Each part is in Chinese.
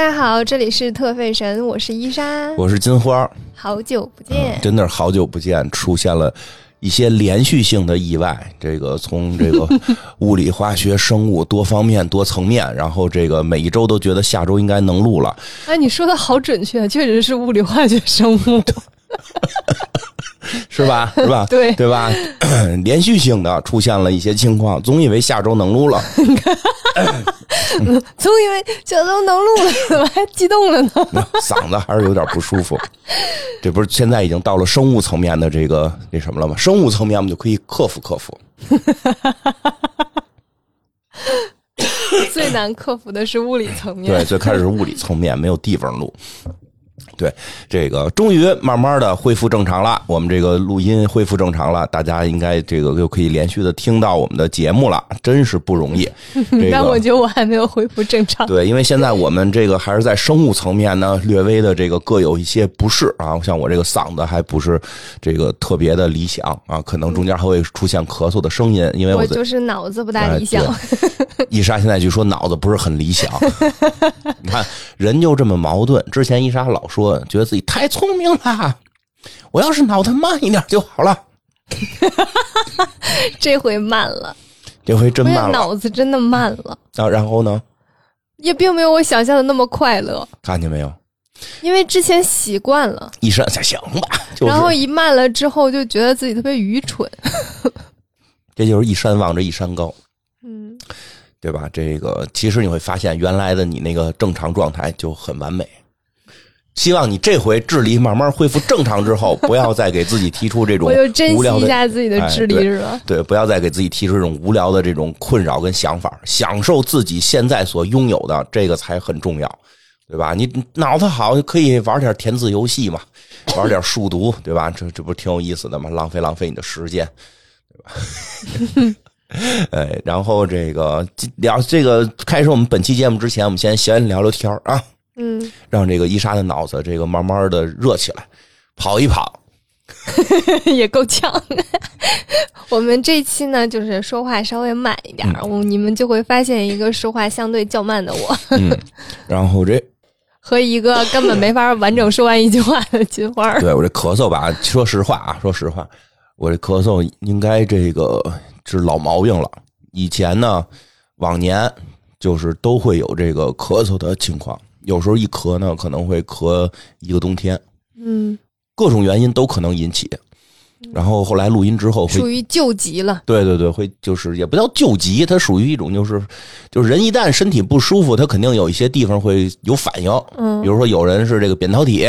大家好，这里是特费神，我是伊莎，我是金花，好久不见，真的是好久不见，出现了一些连续性的意外，这个从这个 物理、化学、生物多方面、多层面，然后这个每一周都觉得下周应该能录了，哎，你说的好准确，确实是物理、化学、生物。是吧？是吧？对对吧？连续性的出现了一些情况，总以为下周能录了，总以为这都能录了，怎么还激动了呢？嗓子还是有点不舒服。这不是现在已经到了生物层面的这个那什么了吗？生物层面我们就可以克服克服。最难克服的是物理层面。对，最开始是物理层面，没有地方录。对，这个终于慢慢的恢复正常了，我们这个录音恢复正常了，大家应该这个又可以连续的听到我们的节目了，真是不容易。但我觉得我还没有恢复正常。对，因为现在我们这个还是在生物层面呢，略微的这个各有一些不适啊，像我这个嗓子还不是这个特别的理想啊，可能中间还会出现咳嗽的声音，因为我就是脑子不大理想。伊莎现在就说脑子不是很理想，你看人就这么矛盾。之前伊莎老说觉得自己太聪明了，我要是脑子慢一点就好了。这回慢了，这回真慢了，脑子真的慢了啊！然后呢，也并没有我想象的那么快乐。看见没有？因为之前习惯了，一山下行吧。然后一慢了之后，就觉得自己特别愚蠢。这就是一山望着一山高，嗯。对吧？这个其实你会发现，原来的你那个正常状态就很完美。希望你这回智力慢慢恢复正常之后，不要再给自己提出这种 我就珍惜一下自己的智力是吧？对，不要再给自己提出这种无聊的这种困扰跟想法，享受自己现在所拥有的，这个才很重要，对吧？你脑子好，可以玩点填字游戏嘛，玩点数独，对吧？这这不挺有意思的吗？浪费浪费你的时间，对吧？哎，然后这个聊这个开始我们本期节目之前，我们先先聊聊天啊，嗯，让这个伊莎的脑子这个慢慢的热起来，跑一跑，也够呛。我们这期呢，就是说话稍微慢一点，我你们就会发现一个说话相对较慢的我，嗯，然后这 和一个根本没法完整说完一句话的金花。对我这咳嗽吧，说实话啊，说实话，我这咳嗽应该这个。是老毛病了。以前呢，往年就是都会有这个咳嗽的情况，有时候一咳呢，可能会咳一个冬天。嗯，各种原因都可能引起。然后后来录音之后，属于救急了。对对对，会就是也不叫救急，它属于一种就是就是人一旦身体不舒服，他肯定有一些地方会有反应。嗯，比如说有人是这个扁桃体，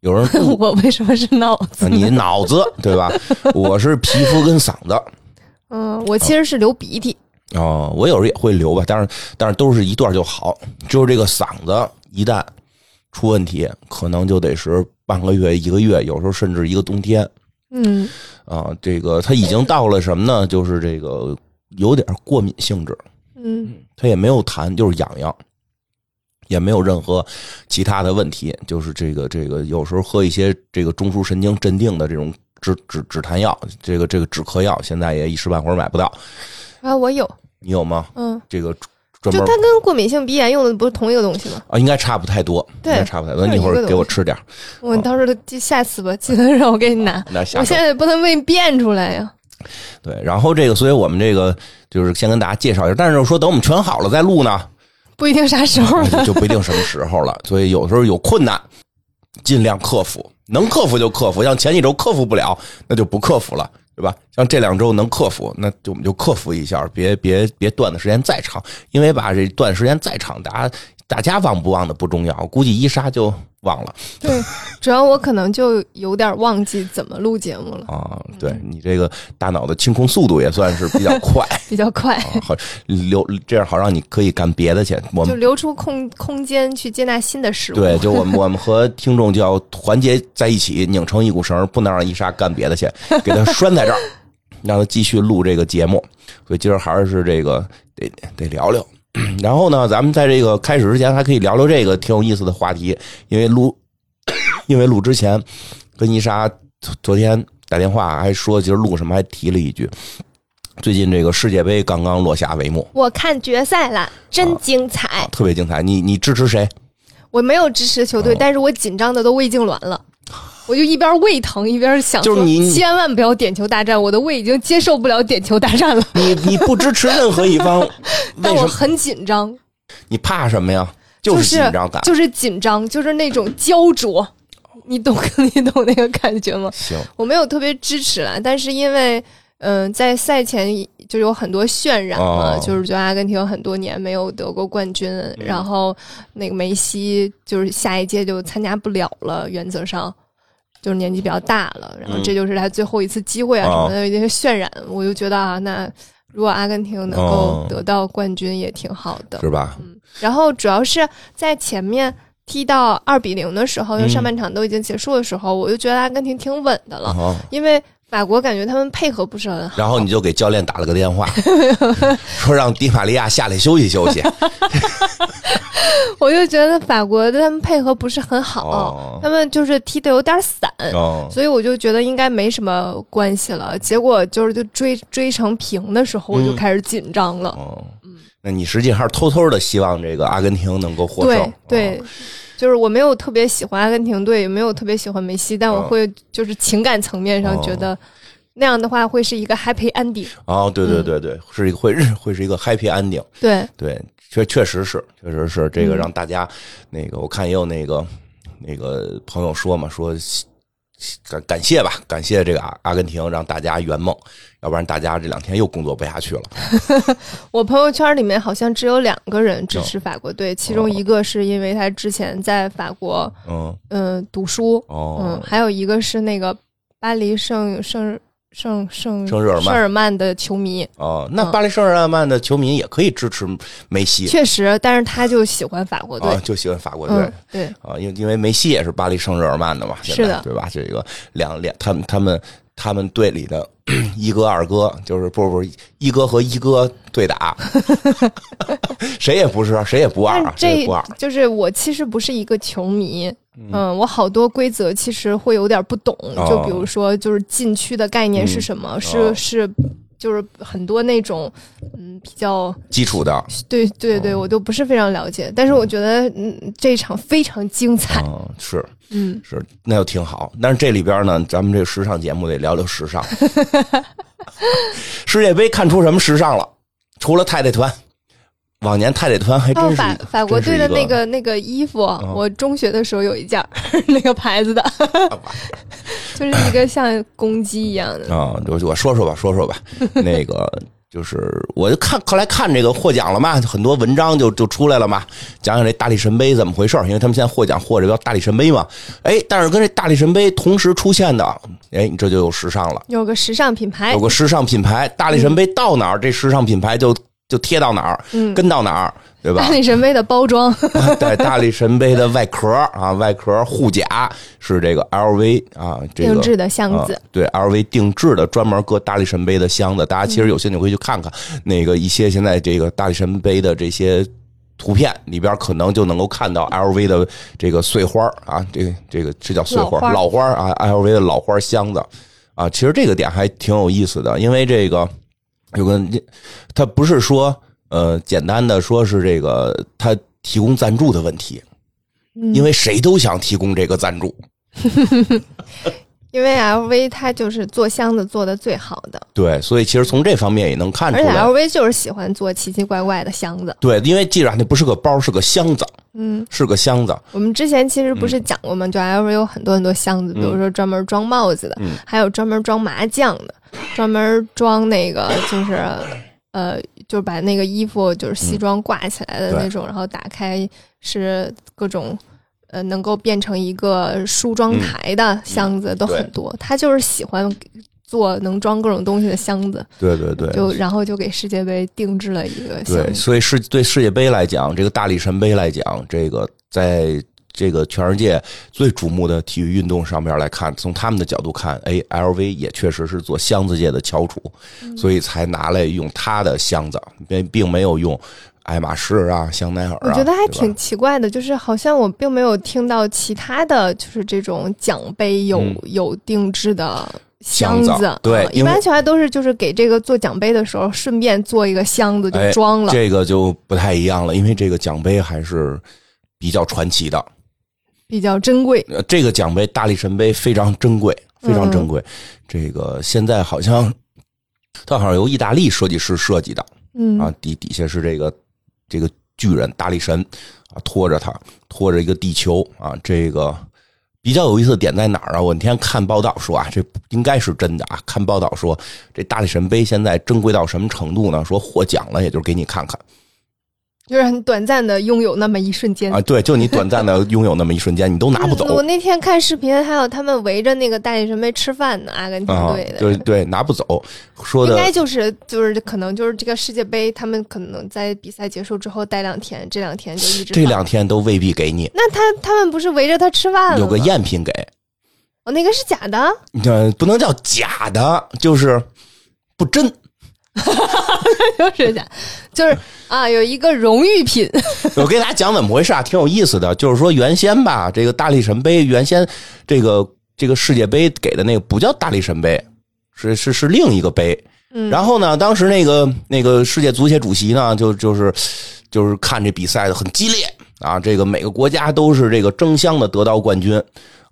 有人 我为什么是脑子？你脑子对吧？我是皮肤跟嗓子。嗯，我其实是流鼻涕哦，我有时候也会流吧，但是但是都是一段就好，就是这个嗓子一旦出问题，可能就得是半个月、一个月，有时候甚至一个冬天。嗯，啊，这个他已经到了什么呢？就是这个有点过敏性质。嗯，他也没有痰，就是痒痒，也没有任何其他的问题，就是这个这个有时候喝一些这个中枢神经镇定的这种。止止止痰药，这个这个止咳药，现在也一时半会儿买不到。啊，我有，你有吗？嗯，这个专门就它跟过敏性鼻炎用的不是同一个东西吗？啊，应该差不太多，对，差不太多。你一会儿给我吃点我到时候就下次吧，记得让我给你拿。那我现在不能为你变出来呀。对，然后这个，所以我们这个就是先跟大家介绍一下，但是说等我们全好了再录呢，不一定啥时候，就不一定什么时候了。所以有时候有困难，尽量克服。能克服就克服，像前几周克服不了，那就不克服了，对吧？像这两周能克服，那就我们就克服一下，别别别断的时间再长，因为吧，这断时间再长，大家大家忘不忘的不重要，估计伊莎就。忘了，对，主要我可能就有点忘记怎么录节目了啊。对你这个大脑的清空速度也算是比较快，比较快，好留这样好让你可以干别的去。我们就留出空空间去接纳新的事物。对，就我们我们和听众就要团结在一起，拧成一股绳，不能让伊莎干别的去，给他拴在这儿，让他继续录这个节目。所以今儿还是这个得得聊聊。然后呢，咱们在这个开始之前，还可以聊聊这个挺有意思的话题。因为录，因为录之前，跟伊莎昨天打电话还说，今儿录什么，还提了一句，最近这个世界杯刚刚落下帷幕，我看决赛了，真精彩，特别精彩。你你支持谁？我没有支持球队，哦但是我紧张的都胃痉挛了。我就一边胃疼一边想说，就是你千万不要点球大战，我的胃已经接受不了点球大战了。你你不支持任何一方，但？我很紧张，你怕什么呀？就是紧张感。就是紧张，就是那种焦灼，你懂 你懂那个感觉吗？行，我没有特别支持啦，但是因为嗯、呃在赛前就有很多渲染嘛，哦。就是觉得阿根廷很多年没有得过冠军，嗯。然后那个梅西就是下一届就参加不了了，原则上。就是年纪比较大了，然后嗯这就是他最后一次机会啊什么的，有一些渲染，我就觉得啊，那如果阿根廷能哦够得到冠军也挺好的。是吧？然后主要是在前面踢到二比零的时候，就嗯。上半场都已经结束的时候，我就觉得阿根廷挺稳的了，哦，因为法国感觉他们配合不是很好。然后你就给教练打了个电话，说让迪玛利亚下来休息休息。我就觉得法国他们配合不是很好，哦他们就是踢的有点散。哦，所以我就觉得应该没什么关系了，结果就是就追追成平的时候，我就嗯开始紧张了。哦，那你实际上是偷偷的希望这个阿根廷能够获对胜。对哦，就是我没有特别喜欢阿根廷队，也没有特别喜欢梅西，但我哦会就是情感层面上觉得那样的话会是一个 happy ending。哦，对嗯。对对对，是一个会 会是一个 happy ending。对，对，确确实是，确实是这个嗯。让大家、那个，我看也有那个那个朋友说嘛，说感感谢吧，感谢这个阿阿根廷让大家圆梦，要不然大家这两天又工作不下去了。我朋友圈里面好像只有两个人支哦持法国队，其中一个是因为他之前在法国嗯，嗯、读书，哦，嗯，还有一个是那个巴黎圣圣圣圣圣日耳曼圣日耳曼的球迷，哦，那嗯巴黎圣日耳曼的球迷也可以支持梅西确实，但是他就喜欢法国队。啊，就喜欢法国队。嗯，对，啊，因为因为梅西也是巴黎圣日耳曼的嘛，现在是的对吧？这个两两他们他们他们队里的 一哥二哥，就是不不一哥和一哥对打，谁也不是，谁也不二这谁也不二。就是我其实不是一个球迷，嗯，我好多规则其实会有点不懂，哦就比如说就是禁区的概念是什么，哦是是。就是很多那种，嗯，比较基础的，对对对，我都不是非常了解，但是我觉得，嗯，这一场非常精彩，嗯，是嗯，是，那就挺好。但是这里边呢，咱们这个时尚节目得聊聊时尚。世界杯看出什么时尚了？除了太太团，往年太太团还真是法法国队的那个那个衣服，嗯。我中学的时候有一件 那个牌子的，就是一个像公鸡一样的。啊，我我说说吧，说说吧，那个就是我就看后来看这个获奖了嘛，很多文章就就出来了嘛，讲讲这大力神杯怎么回事因为他们现在获奖获这个大力神杯嘛，哎，但是跟这大力神杯同时出现的，哎，你这就有时尚了，有个时尚品牌。有，个时尚品牌，大力神杯到哪儿，这时尚品牌就就贴到哪儿，嗯，跟到哪儿，对吧？大？力神杯的包装，对，大力神杯的外壳啊，外壳护甲是这个 LV 啊，这个定制的箱子。啊，对，LV 定制的专门搁大力神杯的箱子，大家其实有兴趣可以去看看、那个一些现在这个大力神杯的这些图片里边，可能就能够看到 LV 的这个碎花啊，这个这个这叫碎花老花老花啊，LV 的老花箱子。啊，其实这个点还挺有意思的，因为这个有个他不是说呃简单的说是这个他提供赞助的问题，嗯因为谁都想提供这个赞助。因为 LV 它就是做箱子做的最好的，对，所以其实从这方面也能看出来而且来。LV 就是喜欢做奇奇怪怪的箱子。对，因为记着啊，那不是个包，是个箱子，嗯，是个箱子。我们之前其实不是讲过吗？就 LV 有很多很多箱子，比如说专门装帽子的，嗯还有专门装麻将的，专门装那个就是呃，就是把那个衣服就是西装挂起来的那种，然后打开是各种。呃，能够变成一个梳妆台的箱子都很多，他就是喜欢做能装各种东西的箱子，对对对，就然后就给世界杯定制了一个箱对，所以世对世界杯来讲，这个大力神杯来讲，这个在这个全世界最瞩目的体育运动上面来看，从他们的角度看，哎，LV 也确实是做箱子界的翘楚，嗯所以才拿来用他的箱子，并并没有用爱马仕啊、香奈儿啊。我觉得还挺奇怪的，就是好像我并没有听到其他的就是这种奖杯有、嗯有定制的箱箱子对啊一般球还都是就是给这个做奖杯的时候顺便做一个箱子就哎装了。这个就不太一样了，因为这个奖杯还是比较传奇的，比较珍贵。呃，这个奖杯大力神杯非常珍贵，非常珍贵。这个现在好像它好像由意大利设计师设计的，嗯啊，底底下是这个这个巨人大力神啊，拖着他拖着一个地球啊，这个。比较有意思的点在哪儿啊？我那天看报道说啊，这应该是真的啊。看报道说，这大力神杯现在珍贵到什么程度呢？说获奖了，也就是给你看看。就是很短暂的拥有那么一瞬间啊，对，就你短暂的拥有那么一瞬间，你都拿不走。我那天看视频，还有他们围着那个大力神杯吃饭呢，阿根廷队的，对对，拿不走。说的应该就是就是可能就是这个世界杯，他们可能在比赛结束之后待两天，这两天就一直这两天都未必给你。那他他们不是围着他吃饭有个赝品给？哦，那个是假的？呃，不能叫假的，就是不真。就是假，就是啊，有一个荣誉品。我给大家讲怎么回事啊，挺有意思的。就是说原先吧，这个大力神杯原先这个这个世界杯给的那个不叫大力神杯，是是是另一个杯。嗯。然后呢，当时那个那个世界足协主席呢，就就是就是看这比赛的很激烈啊，这个每个国家都是这个争相的得到冠军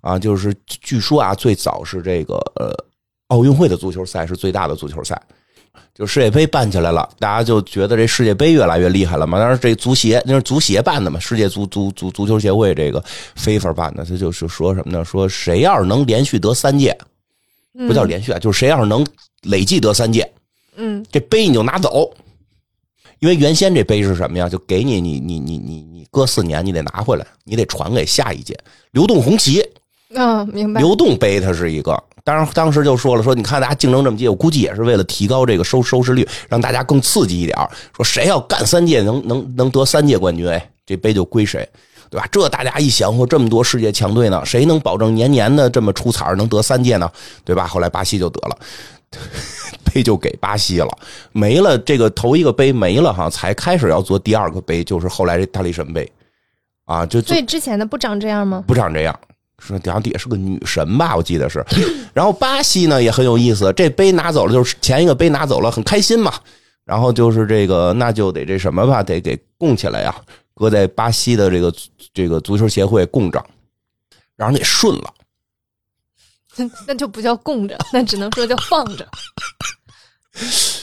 啊，就是据说啊，最早是这个呃奥运会的足球赛是最大的足球赛。就世界杯办起来了，大家就觉得这世界杯越来越厉害了嘛。当然，这足协那是足协办的嘛，世界足足足足球协会这个 FIFA 办的，他就是说什么呢？说谁要是能连续得三届，不叫连续啊，就是谁要是能累计得三届，嗯，这杯你就拿走。因为原先这杯是什么呀？就给你，你你你你你搁四年你得拿回来，你得传给下一届流动红旗。嗯，明白。流动杯它是一个。当然，当时就说了，说你看大家竞争这么激烈，我估计也是为了提高这个收收视率，让大家更刺激一点。说谁要干三届，能能能得三届冠军，哎，这杯就归谁，对吧？这大家一想，或这么多世界强队呢，谁能保证年年的这么出彩能得三届呢？对吧？后来巴西就得了，杯就给巴西了，没了这个头一个杯没了哈，才开始要做第二个杯，就是后来这大力神杯，啊，就所以之前的不长这样吗？不长这样。是底下底下是个女神吧，我记得是。然后巴西呢也很有意思，这杯拿走了，就是前一个杯拿走了，很开心嘛。然后就是这个，那就得这什么吧，得给供起来呀，搁在巴西的这个这个足球协会供着，让人给顺了。那就不叫供着，那只能说叫放着。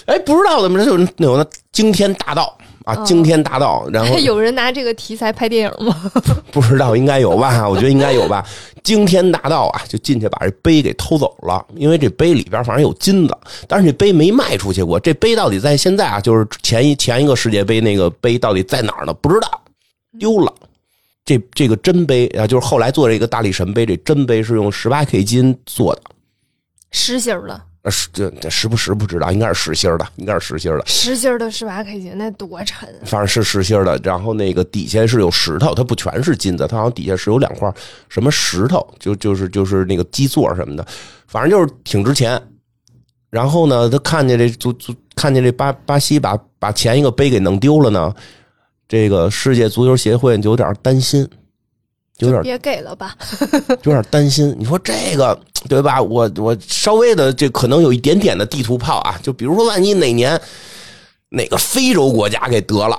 哎，不知道怎么着，就有那惊天大盗。啊，惊天大盗！然后 有人拿这个题材拍电影吗？不知道，应该有吧？我觉得应该有吧。惊天大盗啊，就进去把这杯给偷走了，因为这杯里边反正有金子，但是这杯没卖出去过。这杯到底在现在啊？就是前一前一个世界杯那个杯到底在哪儿呢？不知道，丢了。这这个真杯啊，就是后来做这个大力神杯，这真杯是用十八 K 金做的，实心的。是这这实不实不知道，应该是实心的，应该是实心的。实心的十八 K 金那多沉，反正是实心的。然后那个底下是有石头，它不全是金子，它好像底下是有两块什么石头，就就是就是那个基座什么的，反正就是挺值钱。然后呢，他看见这足足看见这巴巴西把把前一个杯给弄丢了呢，这个世界足球协会就有点担心。有点别给了吧，有点担心。你说这个对吧？我我稍微的这可能有一点点的地图炮啊，就比如说万一哪年哪个非洲国家给得了，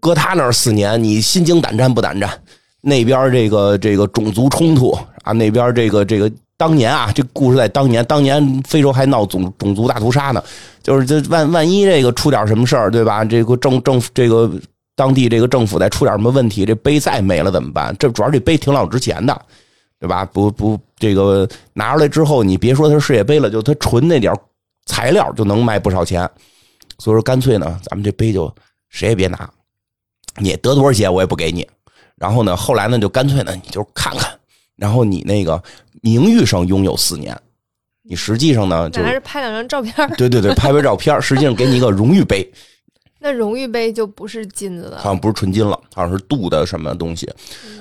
搁他那儿四年，你心惊胆战不胆战？那边这个这个种族冲突啊，那边这个这个当年啊，这故事在当年，当年非洲还闹种种族大屠杀呢，就是这万万一这个出点什么事儿，对吧？这个政政府这个。当地这个政府再出点什么问题，这碑再没了怎么办？这主要这碑挺老值钱的，对吧？不不，这个拿出来之后，你别说它是世界杯了，就它纯那点材料就能卖不少钱。所以说，干脆呢，咱们这碑就谁也别拿，你得多少钱我也不给你。然后呢，后来呢，就干脆呢，你就看看，然后你那个名誉上拥有四年，你实际上呢，就还是拍两张照片。对对对，拍拍照片，实际上给你一个荣誉杯。那荣誉杯就不是金子了，好像不是纯金了，好像是镀的什么东西，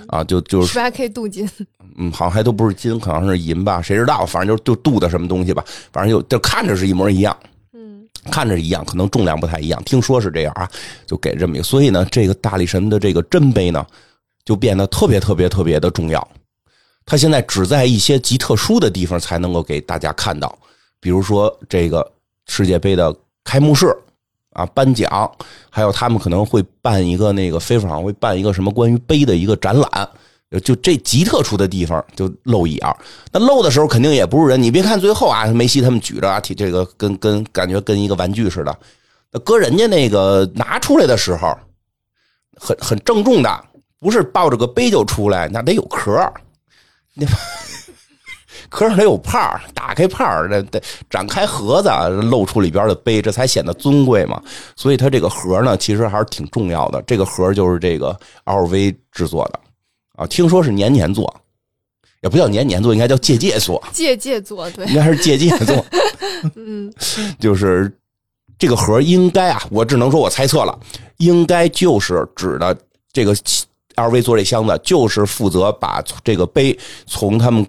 啊，就就是十八 K 镀金，嗯，好像还都不是金，可能是银吧，谁知道？反正就就镀的什么东西吧，反正就就看着是一模一样，嗯，看着一样，可能重量不太一样，听说是这样啊，就给这么一个，所以呢，这个大力神的这个真杯呢，就变得特别特别特别的重要，它现在只在一些极特殊的地方才能够给大家看到，比如说这个世界杯的开幕式。啊颁奖，还有他们可能会办一个那个飞好像会办一个什么关于杯的一个展览。就这极特殊的地方就露一眼那露的时候肯定也不是人。你别看最后啊，梅西他们举着啊，这个跟跟感觉跟一个玩具似的。那搁人家那个拿出来的时候，很很郑重的，不是抱着个杯就出来，那得有壳那壳上得有泡打开泡得得展开盒子，露出里边的杯，这才显得尊贵嘛。所以它这个盒呢，其实还是挺重要的。这个盒就是这个 LV 制作的。啊，听说是年年做，也不叫年年做，应该叫届届做。届届做，对，应该是届届做。嗯，就是这个盒应该啊，我只能说我猜测了，应该就是指的这个 LV 做这箱子，就是负责把这个杯从他们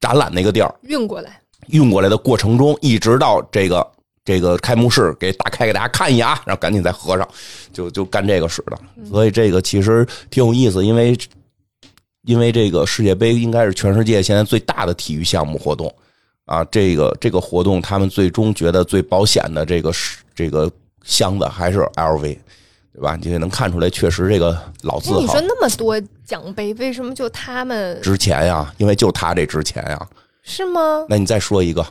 展览那个地儿运过来，运过来的过程中，一直到这个这个开幕式给打开给大家看一眼，然后赶紧再合上，就就干这个使的。所以这个其实挺有意思，因为。因为这个世界杯应该是全世界现在最大的体育项目活动，啊，这个这个活动他们最终觉得最保险的这个是这个箱子还是 LV，对吧？你也能看出来，确实这个老字号。你说那么多奖杯，为什么就他们值钱呀？因为就他这值钱呀？是吗？那你再说一个，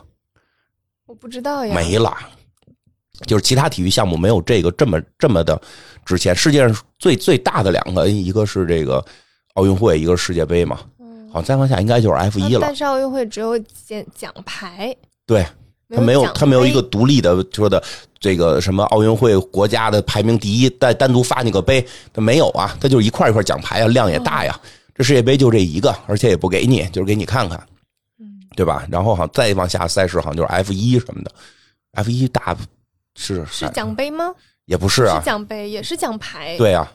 我不知道呀。没了，就是其他体育项目没有这个这么这么的值钱。世界上最最大的两个，一个是这个。奥运会一个是世界杯嘛，好，再往下应该就是 F 一了。但是奥运会只有奖奖牌，对，他没有他没有一个独立的说的这个什么奥运会国家的排名第一，再单独发那个杯，他没有啊，他就是一块一块奖牌啊，量也大呀。这世界杯就这一个，而且也不给你，就是给你看看，对吧？然后好像再往下赛事好像就是 F 一什么的，F 一大是是奖杯吗？也不是啊，奖杯也是奖牌，对啊。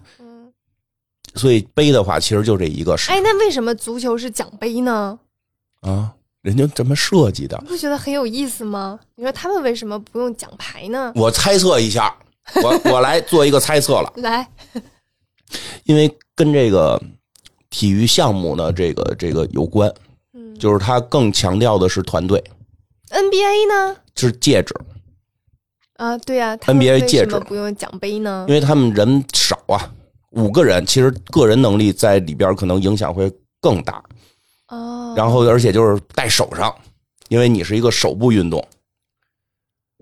所以杯的话，其实就这一个。哎，那为什么足球是奖杯呢？啊，人家这么设计的，你不觉得很有意思吗？你说他们为什么不用奖牌呢？我猜测一下，我我来做一个猜测了。来，因为跟这个体育项目呢，这个这个有关，嗯，就是他更强调的是团队。NBA 呢？是戒指。啊，对呀，NBA 戒指不用奖杯呢？因为他们人少啊。五个人其实个人能力在里边可能影响会更大，哦，然后而且就是戴手上，因为你是一个手部运动。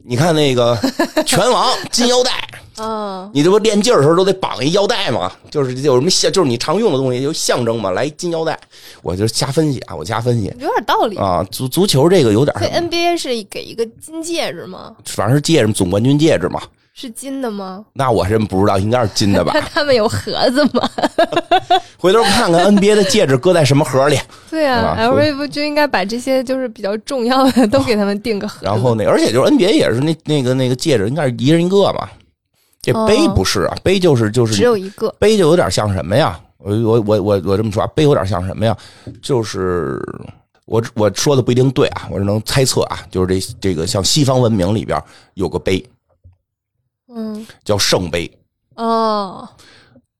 你看那个 拳王金腰带，嗯，你这不练劲儿的时候都得绑一腰带吗？就是有什么象，就是你常用的东西就象征嘛，来金腰带。我就瞎分析啊，我瞎分析，有点道理啊。足足球这个有点，对 NBA 是给一个金戒指吗？反正是戒指，总冠军戒指嘛。是金的吗？那我真不知道，应该是金的吧？他们有盒子吗？回头看看 NBA 的戒指搁在什么盒里。对啊，LV 不就应该把这些就是比较重要的都给他们定个盒？然后那而且就是 NBA 也是那那个那个戒指应该是一人一个嘛。这杯不是啊，杯就是就是只有一个杯就有点像什么呀？我我我我我这么说啊，杯有点像什么呀？就是我我说的不一定对啊，我是能猜测啊，就是这这个像西方文明里边有个杯。嗯，叫圣杯哦。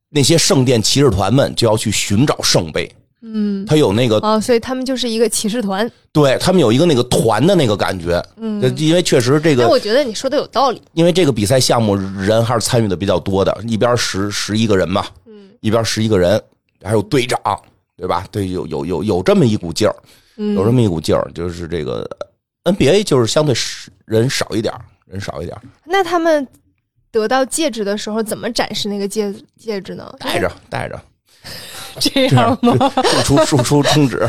那些圣殿骑士团们就要去寻找圣杯。嗯，他有那个哦，所以他们就是一个骑士团。对他们有一个那个团的那个感觉。嗯，因为确实这个，我觉得你说的有道理。因为这个比赛项目人还是参与的比较多的，一边十十一个人嘛，嗯，一边十一个人，还有队长，对吧？对，有有有有这么一股劲儿，有这么一股劲儿，就是这个 NBA 就是相对人少一点，人少一点。那他们。得到戒指的时候，怎么展示那个戒戒指呢？戴着，戴着，这样吗？输 出输出充值，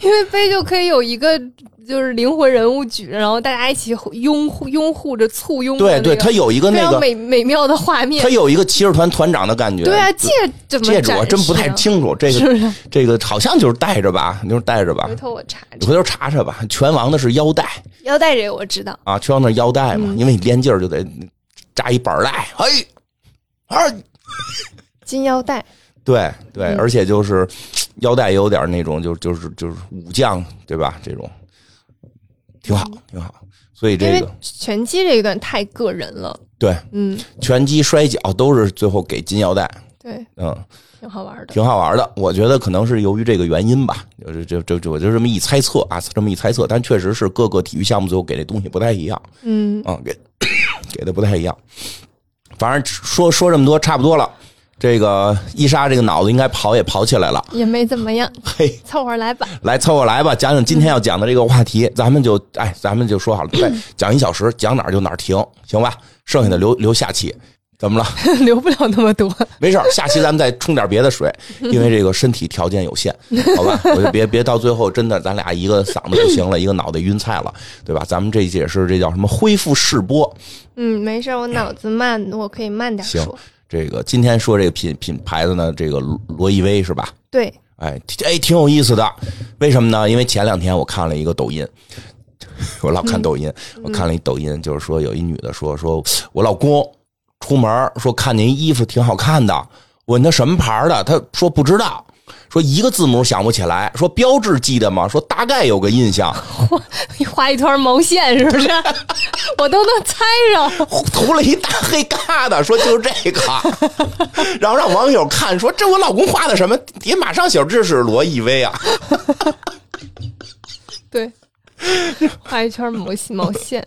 因为杯就可以有一个就是灵魂人物举着，然后大家一起拥护拥护着簇拥。对对，他有一个那个美美妙的画面，他有一个骑士团团长的感觉。对啊，戒怎么戒指我真不太清楚，这个这个好像就是戴着吧，就是戴着吧。回头我查，回头查查吧。拳王的是腰带。腰带这个我知道啊，拳王那腰带嘛，因为你练劲儿就得扎一板带，嘿，二金腰带，对对，而且就是腰带也有点那种，就就是就是武将对吧？这种挺好，挺好。所以这个拳击这一段太个人了，对，嗯，拳击、摔跤都是最后给金腰带，对，嗯。挺好玩的，挺好玩的。我觉得可能是由于这个原因吧，就是就就就我就这么一猜测啊，这么一猜测。但确实是各个体育项目最后给这东西不太一样。嗯啊，给 给的不太一样。反正说说这么多，差不多了。这个伊莎这个脑子应该跑也跑起来了，也没怎么样。嘿，凑合来吧，来凑合来吧，讲讲今天要讲的这个话题，咱们就哎，咱们就说好了，对讲一小时，讲哪儿就哪儿停，行吧？剩下的留留下期。怎么了？留不了那么多，没事下期咱们再冲点别的水，因为这个身体条件有限，好吧？我就别别到最后真的咱俩一个嗓子不行了，一个脑袋晕菜了，对吧？咱们这也是这叫什么恢复试播？嗯，没事我脑子慢，我可以慢点说。这个今天说这个品品牌子呢，这个罗意威是吧？对，哎哎，挺有意思的。为什么呢？因为前两天我看了一个抖音，我老看抖音，我看了一抖音，就是说有一女的说说我老公。出门说看您衣服挺好看的，问他什么牌的，他说不知道，说一个字母想不起来，说标志记得吗？说大概有个印象。你 画一团毛线是不是？我都能猜着。涂了一大黑疙瘩，说就是这个，然后让网友看，说这我老公画的什么？底下马上写这是罗意威啊。对，画一圈毛毛线。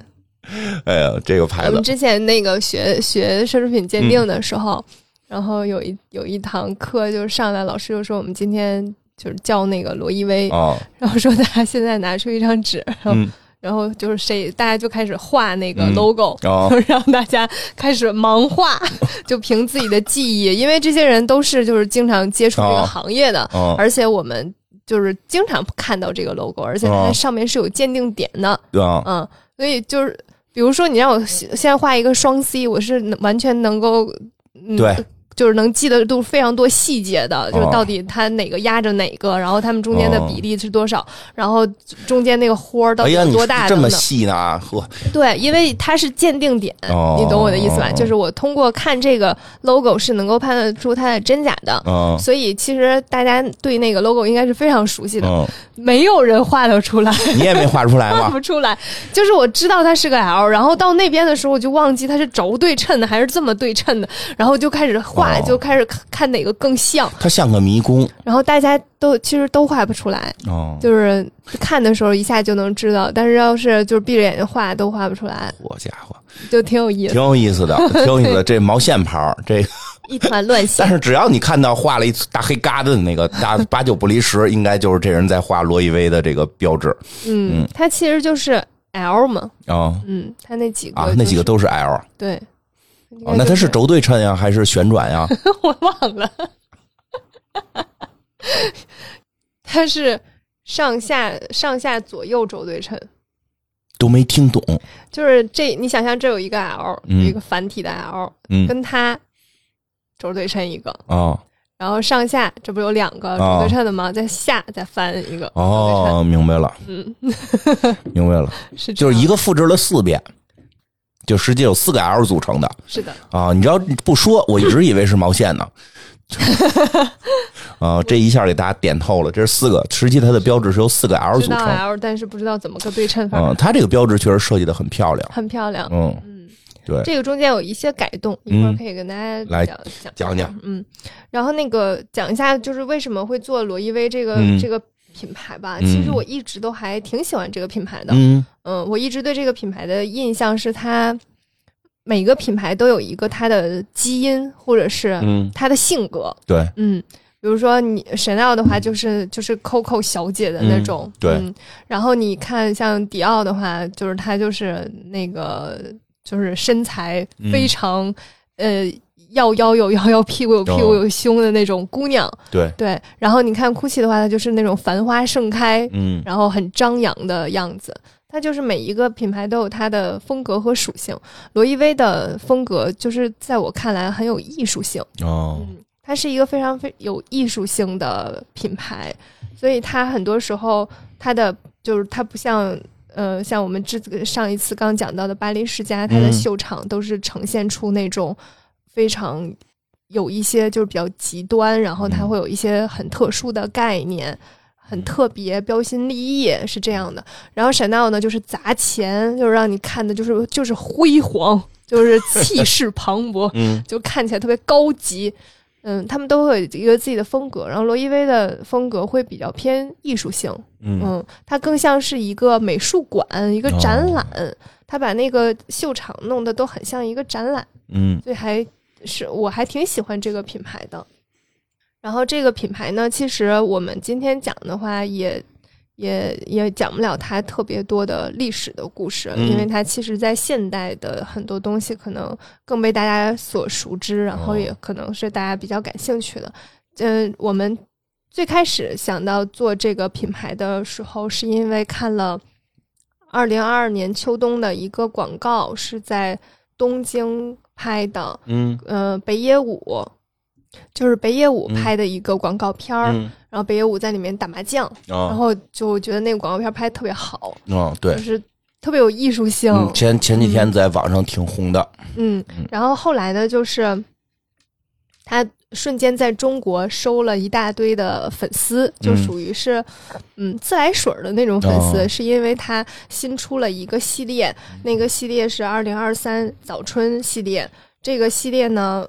哎呀，这个牌子！我们之前那个学学奢侈品鉴定的时候，然后有一有一堂课，就上来老师就说我们今天就是教那个罗意威啊，然后说大家现在拿出一张纸，然后然后就是谁大家就开始画那个 logo，让大家开始盲画，就凭自己的记忆，因为这些人都是就是经常接触这个行业的，而且我们就是经常看到这个 logo，而且它上面是有鉴定点的，对啊，嗯，所以就是。比如说，你让我现在画一个双 C，我是完全能够，对。就是能记得都非常多细节的，就是到底它哪个压着哪个，然后它们中间的比例是多少，然后中间那个豁到底有多大？这么细呢？呵，对，因为它是鉴定点，你懂我的意思吧？就是我通过看这个 logo 是能够判断出它的真假的。所以其实大家对那个 logo 应该是非常熟悉的。没有人画得出来，你也没画出来吗？画不出来，就是我知道它是个 L，然后到那边的时候我就忘记它是轴对称的还是这么对称的，然后就开始画。就开始看看哪个更像，它像个迷宫，然后大家都其实都画不出来，哦，就是看的时候一下就能知道，但是要是就是闭着眼睛画都画不出来。我家伙，就挺有意思，挺有意思的，挺有意思的。这毛线牌这个 一团乱线。但是只要你看到画了一大黑疙瘩的那个大八九不离十，应该就是这人在画罗意威的这个标志。嗯，它其实就是 L 嘛。哦，嗯，它那几个啊，那几个都是 L。对。哦，那它是轴对称呀，还是旋转呀？我忘了，它是上下上下左右轴对称，都没听懂。就是这，你想象这有一个 L，一个繁体的 L，跟它轴对称一个啊，然后上下这不有两个轴对称的吗？在下再翻一个哦，明白了，嗯，明白了，是就是一个复制了四遍。就实际有四个 L 组成的，是的啊，你知道不说，我一直以为是毛线呢。啊，这一下给大家点透了，这是四个，实际它的标志是由四个 L 组成。L，但是不知道怎么个对称法。嗯，它这个标志确实设计的很漂亮，很漂亮。嗯嗯，对，这个中间有一些改动，一会儿可以跟大家来讲讲讲。嗯，然后那个讲一下，就是为什么会做罗意威这个这个。品牌吧，其实我一直都还挺喜欢这个品牌的。嗯嗯，我一直对这个品牌的印象是它每个品牌都有一个它的基因，或者是它的性格。对，嗯，比如说你 Chanel 的话，就是就是 Coco 小姐的那种。对，然后你看像迪奥的话，就是它就是那个就是身材非常呃。要腰有腰要，屁股有屁股有胸的那种姑娘，对对。然后你看 GUCCI 的话，它就是那种繁花盛开，嗯，然后很张扬的样子。它就是每一个品牌都有它的风格和属性。罗意威的风格就是在我看来很有艺术性哦，嗯它是一个非常非有艺术性的品牌，所以它很多时候它的就是它不像呃像我们之上一次刚讲到的巴黎世家，它的秀场都是呈现出那种。非常有一些就是比较极端，然后它会有一些很特殊的概念，很特别、标新立异是这样的。然后 Chanel 呢，就是砸钱，就是让你看的就是就是辉煌，就是气 势磅礴，嗯，就看起来特别高级。嗯，他们都会有一个自己的风格，然后罗意威的风格会比较偏艺术性，嗯。嗯，它更像是一个美术馆、一个展览，他把那个秀场弄得都很像一个展览，嗯。所以还是我还挺喜欢这个品牌的。然后这个品牌呢，其实我们今天讲的话也。也也讲不了它特别多的历史的故事，嗯因为它其实在现代的很多东西可能更被大家所熟知，然后也可能是大家比较感兴趣的。嗯、我们最开始想到做这个品牌的时候，是因为看了二零二二年秋冬的一个广告，是在东京拍的，嗯。呃，北野武，就是北野武嗯。拍的一个广告片儿，嗯。然后北野武在里面打麻将，然啊后就觉得那个广告片拍的特别好，嗯，对。就，是特别有艺术性，嗯，前前几天在网上挺红的，嗯，然后后来呢，就是他瞬间在中国收了一大堆的粉丝，就嗯属于是嗯自来水儿的那种粉丝，哦。是因为他新出了一个系列，那个系列是二零二三早春系列，这个系列呢，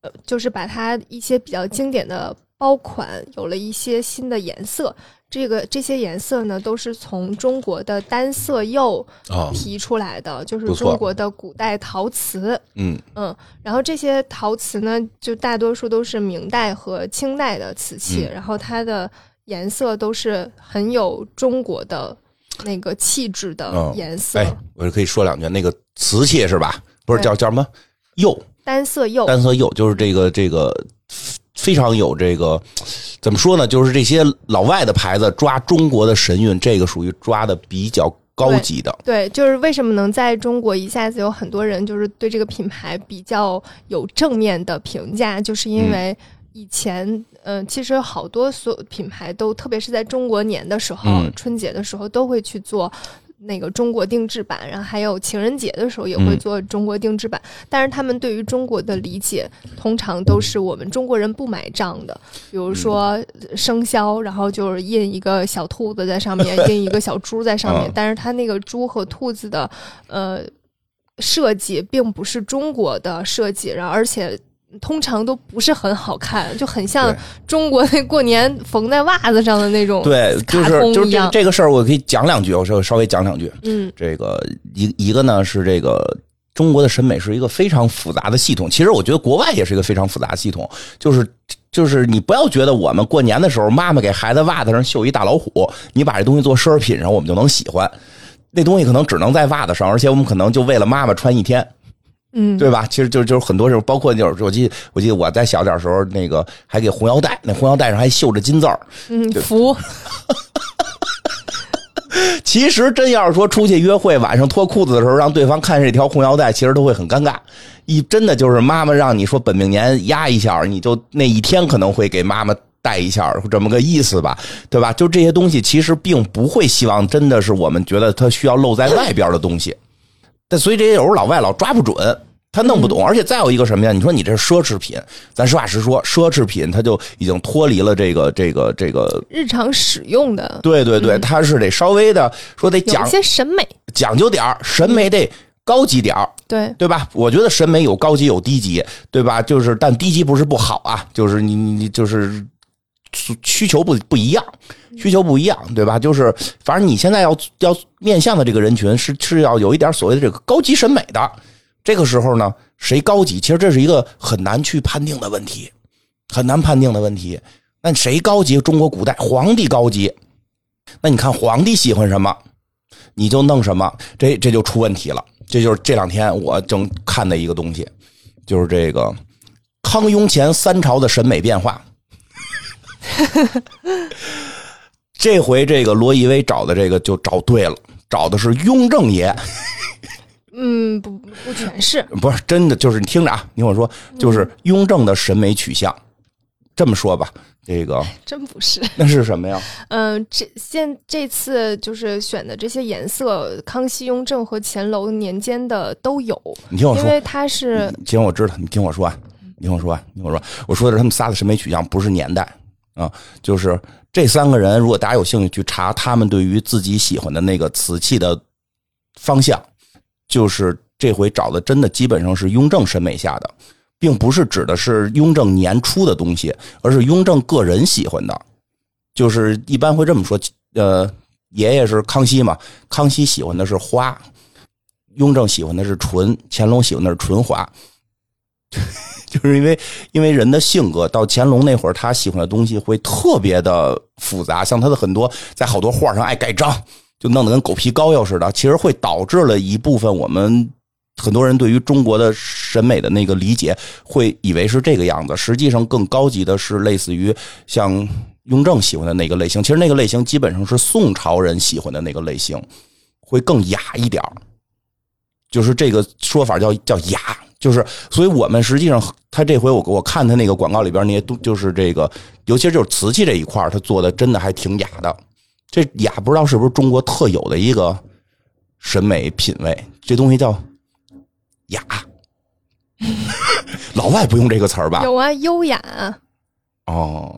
呃，就是把它一些比较经典的包款有了一些新的颜色。这个这些颜色呢，都是从中国的单色釉啊，提出来的，就是中国的古代陶瓷。嗯嗯，然后这些陶瓷呢，就大多数都是明代和清代的瓷器，嗯然后它的颜色都是很有中国的那个气质的嗯颜色，哎，我就可以说两句，那个瓷器是吧？不是叫叫什么釉，单色釉。单色釉，就是这个这个非常有这个怎么说呢？就是这些老外的牌子抓中国的神韵，这个属于抓的比较高级的。对，就是为什么能在中国一下子有很多人就是对这个品牌比较有正面的评价，就是因为以前，嗯、其实好多所有品牌都，特别是在中国年的时候，嗯春节的时候都会去做。那个中国定制版，然后还有情人节的时候也会嗯。做中国定制版，但是他们对于中国的理解通常都是我们中国人不买账的，比如说生肖，然后就是印一个小兔子在上面，印一个小猪在上面嗯，但是它那个猪和兔子的呃设计并不是中国的设计，然后而且。通常都不是很好看，就很像中国那过年缝在袜子上的那种。对，就是就是这通一样这个事儿，我可以讲两句，我稍稍微讲两句。嗯这个一一个呢是这个中国的审美是一个非常复杂的系统，其实我觉得国外也是一个非常复杂的系统，就是。就是你不要觉得我们过年的时候，妈妈给孩子袜子上绣一大老虎，你把这东西做奢侈品上，我们就能喜欢。那东西可能只能在袜子上，而且我们可能就为了妈妈穿一天，嗯，对吧？其实就就是很多时候，包括就是我记得我记得我在小点儿时候，那个还给红腰带，那红腰带上还绣着金字儿。嗯，服，其实真要是说出去约会，晚上脱裤子的时候让对方看这条红腰带，其实都会很尴尬。一真的就是妈妈让你说本命年压一下，你就那一天可能会给妈妈带一下，这么个意思吧，对吧？就这些东西其实并不会希望真的是我们觉得它需要露在外边的东西。但所以这些有时候老外老抓不准，他弄不懂。而且再有一个什么呀？你说你这是奢侈品，咱实话实说，奢侈品它就已经脱离了这个这个这个。日常使用的对对对，它是得稍微的说得讲一些审美，讲究点儿，审美得高级点儿，对，对吧？我觉得审美有高级有低级，对吧？就是但低级不是不好啊，就是你你你就是需求不不一样，需求不一样，对吧？就是反正你现在要要面向的这个人群是是要有一点所谓的这个高级审美的，这个时候呢，谁高级？其实这是一个很难去判定的问题，很难判定的问题。那谁高级？中国古代皇帝高级，那你看皇帝喜欢什么，你就弄什么，这这就出问题了。这就是这两天我正看的一个东西，就是这个康雍乾三朝的审美变化。这回这个罗意威找的这个就找对了，找的是雍正爷，嗯，不不全是，不是真的，就是你听着啊，你听我说，就是雍正的审美取向。这么说吧，这个 真不是。那是什么呀？嗯，这现这次就是选的这些颜色，康熙、雍正和乾隆年间的都有，你听我说，因为他是你听我知道，你听我说啊，你听我说啊，你听我说，我说的是他们仨的审美取向，不是年代啊，就是这三个人，如果大家有兴趣去查他们对于自己喜欢的那个瓷器的方向，就是这回找的真的基本上是雍正审美下的，并不是指的是雍正年初的东西，而是雍正个人喜欢的。就是一般会这么说，呃，爷爷是康熙嘛，康熙喜欢的是花，雍正喜欢的是纯，乾隆喜欢的是纯花。就是因为因为人的性格，到乾隆那会儿，他喜欢的东西会特别的复杂，像他的很多在好多画上爱盖章，就弄得跟狗皮膏药似的，其实会导致了一部分我们很多人对于中国的审美的那个理解，会以为是这个样子，实际上更高级的是类似于像雍正喜欢的那个类型，其实那个类型基本上是宋朝人喜欢的那个类型，会更雅一点就是这个说法叫叫雅。就是，所以我们实际上，他这回我我看他那个广告里边那些东就是这个，尤其就是瓷器这一块他做的真的还挺雅的。这雅不知道是不是中国特有的一个审美品味，这东西叫雅。老外不用这个词儿吧？有啊，优雅。哦，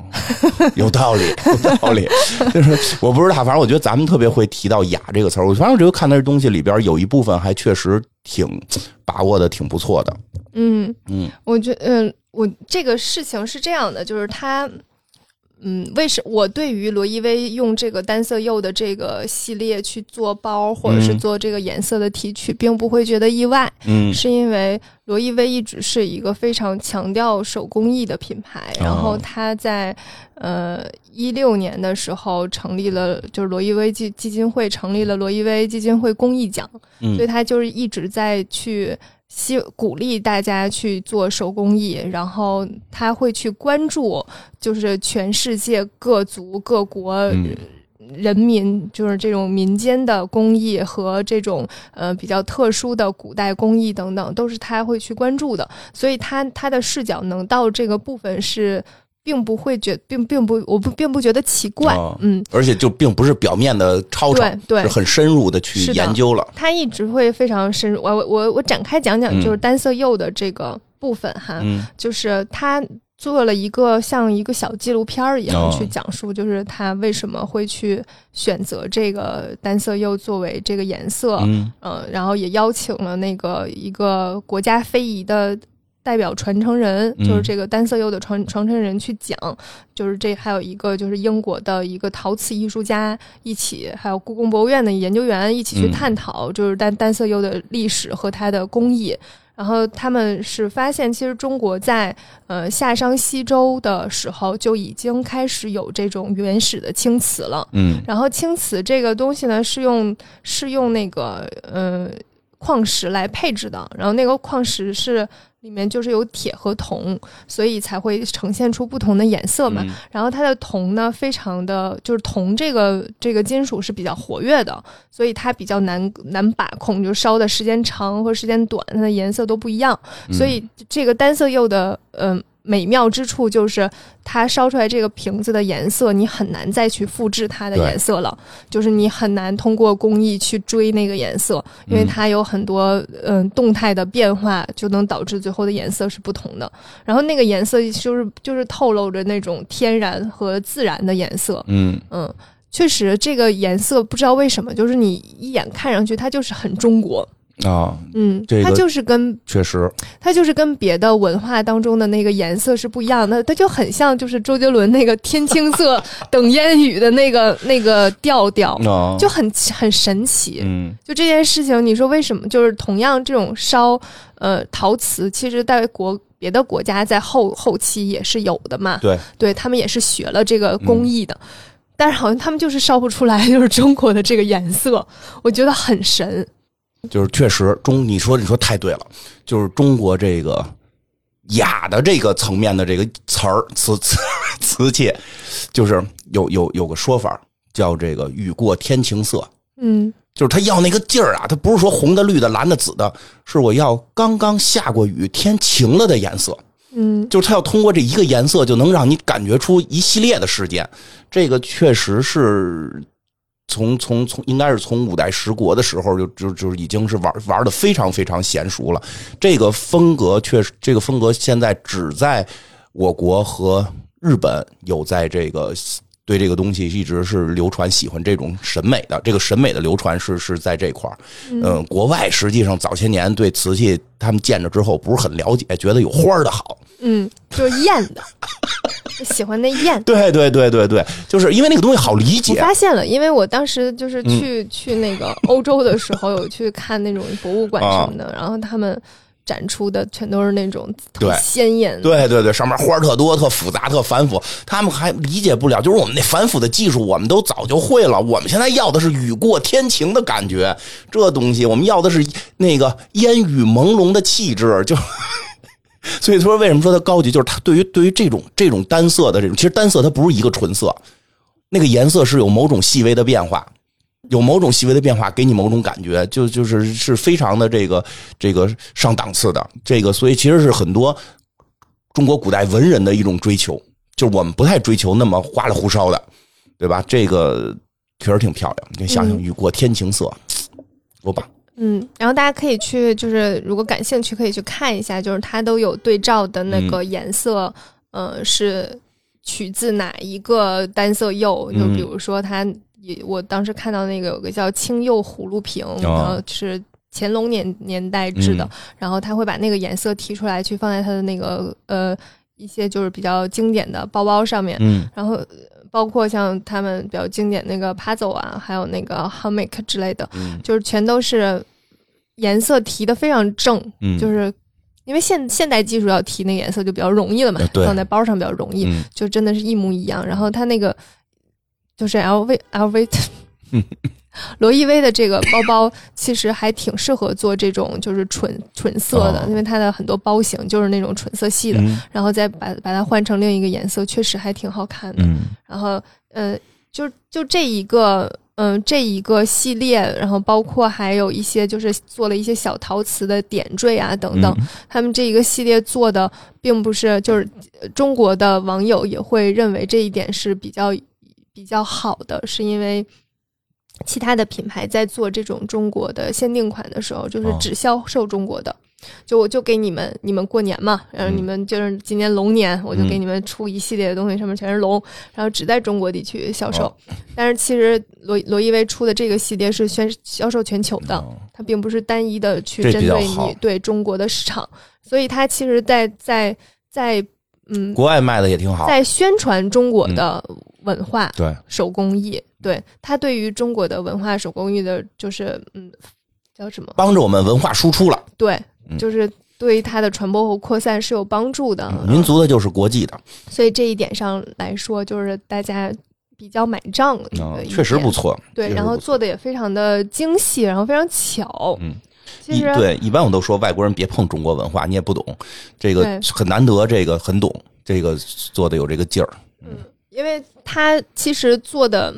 有道理，有道理。就是我不知道，反正我觉得咱们特别会提到“雅”这个词儿。我反正我觉得看他这东西里边有一部分还确实挺把握的挺不错的。嗯嗯，我觉嗯，我这个事情是这样的，就是他。嗯，为什我对于罗意威用这个单色釉的这个系列去做包，或者是做这个颜色的提取，并不会觉得意外。嗯，是因为罗意威一直是一个非常强调手工艺的品牌，然后他在呃一六年的时候成立了，就是罗意威基基金会成立了罗意威基金会公益奖，所以他就是一直在去。希鼓励大家去做手工艺，然后他会去关注，就是全世界各族各国人民，就是这种民间的工艺和这种呃比较特殊的古代工艺等等，都是他会去关注的。所以，他他的视角能到这个部分是。并不会觉，并并不，我不并不觉得奇怪，嗯，而且就并不是表面的抄抄，对，是很深入的去研究了。他一直会非常深入，我我我展开讲讲，就是单色釉的这个部分哈，就是他做了一个像一个小纪录片一样去讲述，就是他为什么会去选择这个单色釉作为这个颜色，嗯，然后也邀请了那个一个国家非遗的。代表传承人就是这个单色釉的传传承人去讲，就是这还有一个就是英国的一个陶瓷艺术家一起，还有故宫博物院的研究员一起去探讨，就是单单色釉的历史和它的工艺。然后他们是发现，其实中国在呃夏商西周的时候就已经开始有这种原始的青瓷了。嗯，然后青瓷这个东西呢，是用是用那个呃矿石来配置的，然后那个矿石是。里面就是有铁和铜，所以才会呈现出不同的颜色嘛。然后它的铜呢，非常的就是铜这个这个金属是比较活跃的，所以它比较难难把控，就烧的时间长和时间短，它的颜色都不一样。所以这个单色釉的，嗯。美妙之处就是，它烧出来这个瓶子的颜色，你很难再去复制它的颜色了。就是你很难通过工艺去追那个颜色，因为它有很多嗯动态的变化，就能导致最后的颜色是不同的。然后那个颜色就是就是透露着那种天然和自然的颜色。嗯嗯，确实这个颜色不知道为什么，就是你一眼看上去它就是很中国。啊，嗯，它就是跟确实，它就是跟别的文化当中的那个颜色是不一样的，它就很像就是周杰伦那个天青色 等烟雨的那个那个调调，就很很神奇。嗯，就这件事情，你说为什么？就是同样这种烧呃陶瓷，其实在国别的国家在后后期也是有的嘛。对，对他们也是学了这个工艺的，但是好像他们就是烧不出来，就是中国的这个颜色，我觉得很神。就是确实中，你说你说太对了，就是中国这个雅的这个层面的这个词儿瓷瓷瓷器，就是有有有个说法叫这个雨过天晴色，嗯，就是他要那个劲儿啊，他不是说红的、绿的、蓝的、紫的，是我要刚刚下过雨、天晴了的颜色，嗯，就是他要通过这一个颜色就能让你感觉出一系列的事件，这个确实是。从从从，应该是从五代十国的时候就就就已经是玩玩的非常非常娴熟了。这个风格确实，这个风格现在只在我国和日本有在这个对这个东西一直是流传喜欢这种审美的，这个审美的流传是是在这块儿。嗯，国外实际上早些年对瓷器他们见着之后不是很了解，觉得有花儿的好。嗯，就是艳的，喜欢那艳。对对对对对，就是因为那个东西好理解。我发现了，因为我当时就是去去那个欧洲的时候，有去看那种博物馆什么的，然后他们。展出的全都是那种特鲜艳，对对对，上面花特多、特复杂、特繁复，他们还理解不了。就是我们那繁复的技术，我们都早就会了。我们现在要的是雨过天晴的感觉，这东西我们要的是那个烟雨朦胧的气质。就 所以说，为什么说它高级？就是它对于对于这种这种单色的这种，其实单色它不是一个纯色，那个颜色是有某种细微的变化。有某种细微的变化，给你某种感觉，就就是是非常的这个这个上档次的这个，所以其实是很多中国古代文人的一种追求，就是我们不太追求那么花里胡哨的，对吧？这个确实挺漂亮，你想想雨过天晴色，多棒！嗯，然后大家可以去，就是如果感兴趣，可以去看一下，就是它都有对照的那个颜色，呃，是取自哪一个单色釉？就比如说它。也，我当时看到那个有个叫青釉葫芦瓶，然后是乾隆年年代制的，然后他会把那个颜色提出来，去放在他的那个呃一些就是比较经典的包包上面，嗯，然后包括像他们比较经典那个 puzzle 啊，还有那个 hammock 之类的，嗯，就是全都是颜色提的非常正，嗯，就是因为现现代技术要提那个颜色就比较容易了嘛，放在包上比较容易，就真的是一模一样，然后它那个。就是 L V L V，罗意威的这个包包其实还挺适合做这种就是纯纯色的，因为它的很多包型就是那种纯色系的，然后再把把它换成另一个颜色，确实还挺好看的。然后，呃，就就这一个，嗯，这一个系列，然后包括还有一些就是做了一些小陶瓷的点缀啊等等，他们这一个系列做的并不是就是中国的网友也会认为这一点是比较。比较好的是因为其他的品牌在做这种中国的限定款的时候，就是只销售中国的。就我就给你们，你们过年嘛，然后你们就是今年龙年，我就给你们出一系列的东西，上面全是龙，然后只在中国地区销售。但是其实罗罗意威出的这个系列是宣销售全球的，它并不是单一的去针对你对中国的市场，所以它其实，在在在嗯，国外卖的也挺好，在宣传中国的。文化对手工艺，对它对于中国的文化手工艺的，就是嗯，叫什么？帮着我们文化输出了。对，就是对于它的传播和扩散是有帮助的。民族的就是国际的，所以这一点上来说，就是大家比较买账。确实不错。对，然后做的也非常的精细，然后非常巧。嗯，其实对，一般我都说外国人别碰中国文化，你也不懂这个很难得，这个很懂，这个做的有这个劲儿。嗯。因为他其实做的。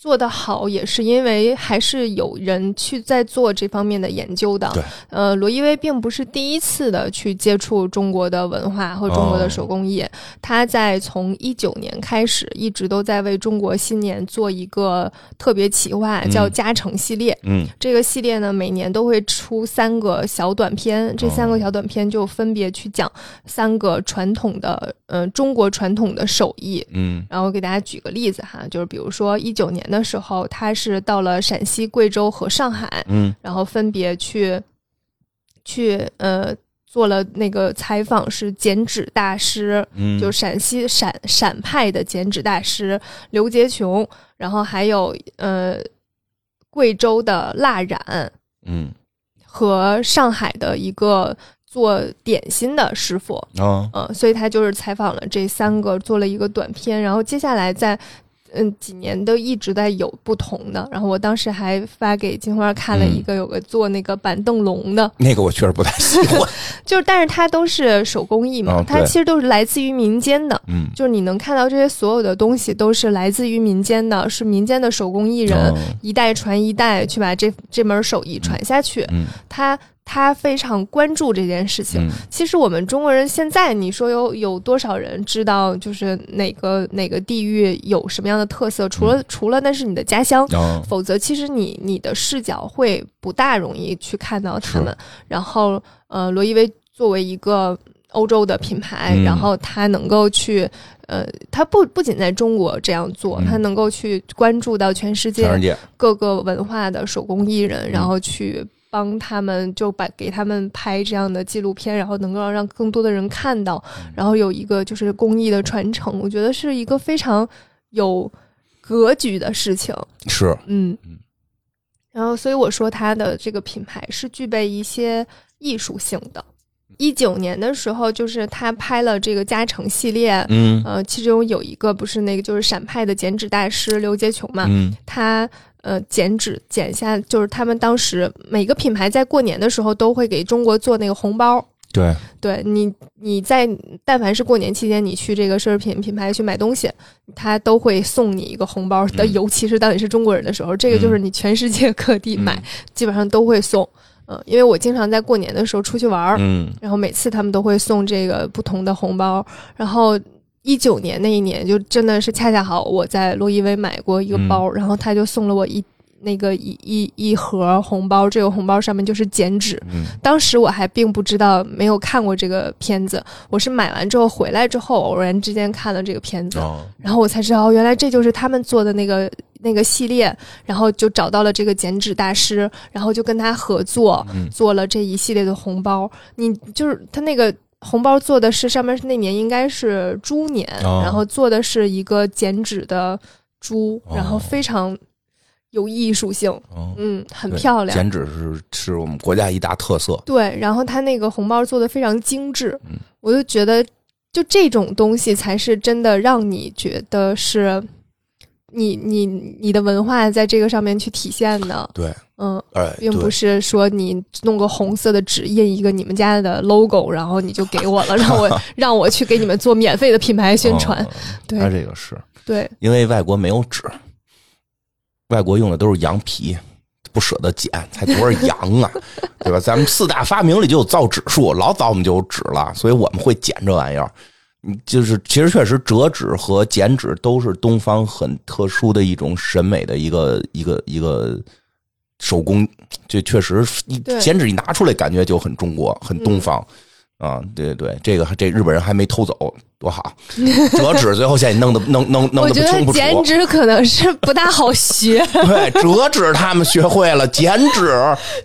做得好也是因为还是有人去在做这方面的研究的。对，呃，罗意威并不是第一次的去接触中国的文化和中国的手工艺。他在从一九年开始，一直都在为中国新年做一个特别企划，叫“加成系列”。嗯，这个系列呢，每年都会出三个小短片，这三个小短片就分别去讲三个传统的，嗯，中国传统的手艺。嗯，然后给大家举个例子哈，就是比如说一九年。的时候，他是到了陕西、贵州和上海，嗯，然后分别去去呃做了那个采访，是剪纸大师，嗯，就陕西陕陕派的剪纸大师刘杰琼，然后还有呃贵州的蜡染，嗯，和上海的一个做点心的师傅，嗯，所以他就是采访了这三个，做了一个短片，然后接下来在。嗯，几年都一直在有不同的。然后我当时还发给金花看了一个，有个做那个板凳龙的，那个我确实不太喜欢。就是，但是它都是手工艺嘛，它其实都是来自于民间的。嗯，就是你能看到这些所有的东西都是来自于民间的，是民间的手工艺人一代传一代去把这这门手艺传下去。嗯，他。他非常关注这件事情。其实我们中国人现在，你说有有多少人知道，就是哪个哪个地域有什么样的特色？除了除了那是你的家乡，否则其实你你的视角会不大容易去看到他们。然后，呃，罗意威作为一个欧洲的品牌，然后他能够去呃，他不不仅在中国这样做，嗯。他能够去关注到全世界。各个文化的手工艺人，嗯。然后去帮他们，就把给他们拍这样的纪录片，然后能够让更多的人看到，嗯。然后有一个就是公益的传承，我觉得是一个非常有格局的事情。是。嗯嗯，然后所以我说他的这个品牌是具备一些艺术性的。一九年的时候，就是他拍了这个加成系列，嗯。呃，其中有一个不是那个就是陕派的剪纸大师刘杰琼嘛，嗯。他呃剪纸剪下，就是他们当时每个品牌在过年的时候都会给中国做那个红包。对，对你，你在但凡是过年期间，你去这个奢侈品品牌去买东西，他都会送你一个红包的。嗯尤其是当你是中国人的时候，这个就是你全世界各地买，嗯基本上都会送。嗯、因为我经常在过年的时候出去玩儿，嗯然后每次他们都会送这个不同的红包。然后一九年那一年，就真的是恰恰好我在洛伊威买过一个包，然后他就送了我一那个一一一盒红包，这个红包上面就是剪纸。嗯。当时我还并不知道，没有看过这个片子，我是买完之后回来之后偶然之间看了这个片子，哦。然后我才知道，原来这就是他们做的那个那个系列，然后就找到了这个剪纸大师，然后就跟他合作，嗯。做了这一系列的红包。你就是他那个红包做的是上面是那年应该是猪年，哦然后做的是一个剪纸的猪，哦然后非常有艺术性，哦，嗯，很漂亮。剪纸是是我们国家一大特色。对，然后他那个红包做的非常精致，嗯我就觉得，就这种东西才是真的让你觉得是你你你的文化在这个上面去体现的，对，嗯，哎，并不是说你弄个红色的纸印一个你们家的 logo，然后你就给我了，让我 让我去给你们做免费的品牌宣传，哦对他这个是对，因为外国没有纸，外国用的都是羊皮，不舍得剪，才多少羊啊，对吧？咱们四大发明里就有造纸术，老早我们就有纸了，所以我们会剪这玩意儿。嗯，就是其实确实折纸和剪纸都是东方很特殊的一种审美的一个一个一个手工，这确实一剪纸一拿出来，感觉就很中国，很东方。啊，对对对，这个这日本人还没偷走，多好！折纸最后现在弄得弄弄弄得得不清不楚。剪纸可能是不大好学，对，折纸他们学会了，剪纸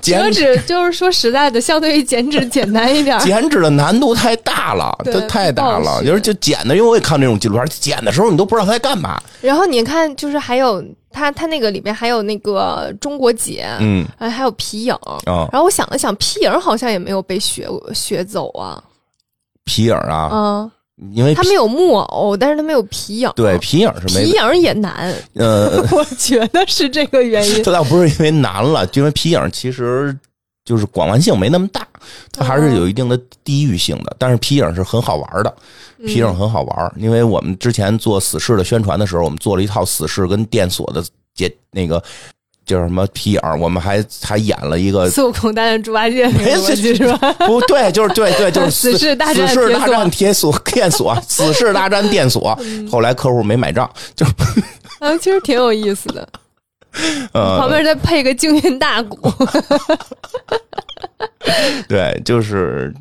剪纸就是说实在的，相对于剪纸简单一点儿。剪纸的难度太大了，对这太大了。就是就剪的，因为我也看这种纪录片，剪的时候你都不知道他在干嘛。然后你看，就是还有它它那个里面还有那个中国结，嗯哎还有皮影。啊，然后我想了想，皮影好像也没有被学学走啊，皮影啊，嗯，因为它没有木偶，但是它没有皮影。对皮影是没皮影也难，呃，我觉得是这个原因。这倒不是因为难了，因为皮影其实就是广泛性没那么大，它还是有一定的地域性的。但是皮影是很好玩的，皮影很好玩，因为我们之前做死侍的宣传的时候，我们做了一套死侍跟电锁的解那个叫什么皮影，我们还还演了一个孙悟空大战猪八戒那个逻辑是吧？不对，就是对对，就是死侍大战死侍大战铁锁电锁，死侍大战电锁。后来客户没买账，就啊，其实挺有意思的。旁呃，边再配个京韵大鼓，对，就是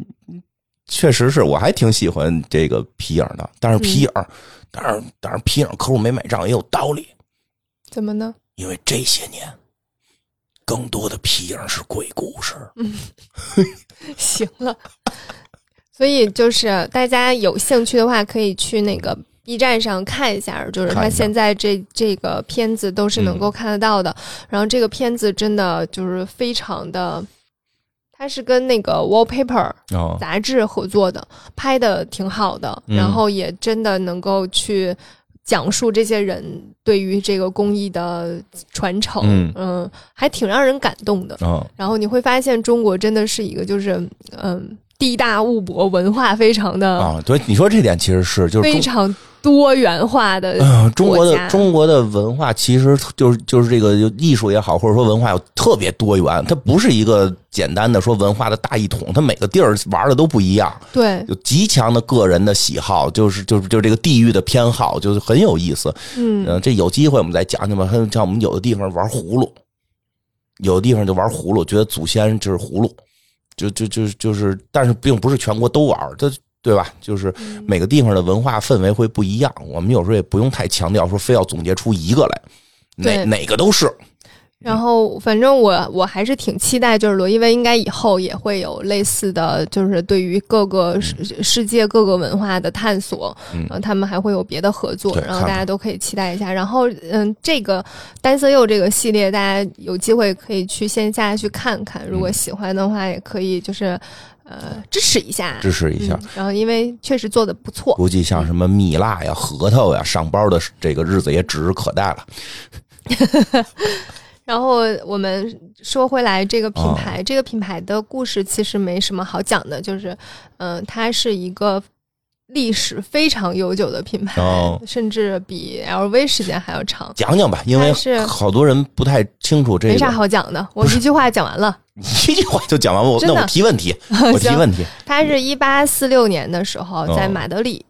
确实是我还挺喜欢这个皮影的，但是皮影，但是但是皮影客户没买账也有道理，怎么呢？因为这些年更多的皮影是鬼故事。嗯 行了，所以就是大家有兴趣的话，可以去那个 B 站上看一下，就是看一下它现在这这个片子都是能够看得到的。然后这个片子真的就是非常的，它是跟那个 Wallpaper 哦，杂志合作的，拍的挺好的，嗯。然后也真的能够去。讲述这些人对于这个工艺的传承，嗯还挺让人感动的。哦，然后你会发现，中国真的是一个就是嗯地大物博，文化非常的、啊，对，你说这点其实是就是非常多元化的嗯，中国的中国的文化其实就是就是这个艺术也好，或者说文化有特别多元，它不是一个简单的说文化的大一统，它每个地儿玩的都不一样，对，有极强的个人的喜好，就是就是就是这个地域的偏好，就是很有意思。嗯嗯，这有机会我们再讲讲吧。像我们有的地方玩葫芦，有的地方就玩葫芦，觉得祖先就是葫芦，就就就就是，但是并不是全国都玩，它对吧？就是每个地方的文化氛围会不一样，我们有时候也不用太强调说非要总结出一个来，哪哪个都是。然后，反正我我还是挺期待，就是罗意威应该以后也会有类似的，就是对于各个世世界各个文化的探索，嗯呃，他们还会有别的合作，然后大家都可以期待一下。然后，嗯，这个单色釉这个系列，大家有机会可以去线下去看看，如果嗯喜欢的话，也可以就是呃支持一下，支持一下嗯。然后，因为确实做的不错，估计像什么蜜蜡呀、核桃呀，上包的这个日子也指日可待了。然后我们说回来，这个品哦牌，这个品牌的故事其实没什么好讲的，就是，嗯、它是一个历史非常悠久的品牌，哦甚至比 LV 时间还要长。讲讲吧，因为是好多人不太清楚这个没啥。好讲的，我一句话讲完了。一句话就讲完，我真的那我提问题，我提问题。它是一八四六年的时候在哦马德里、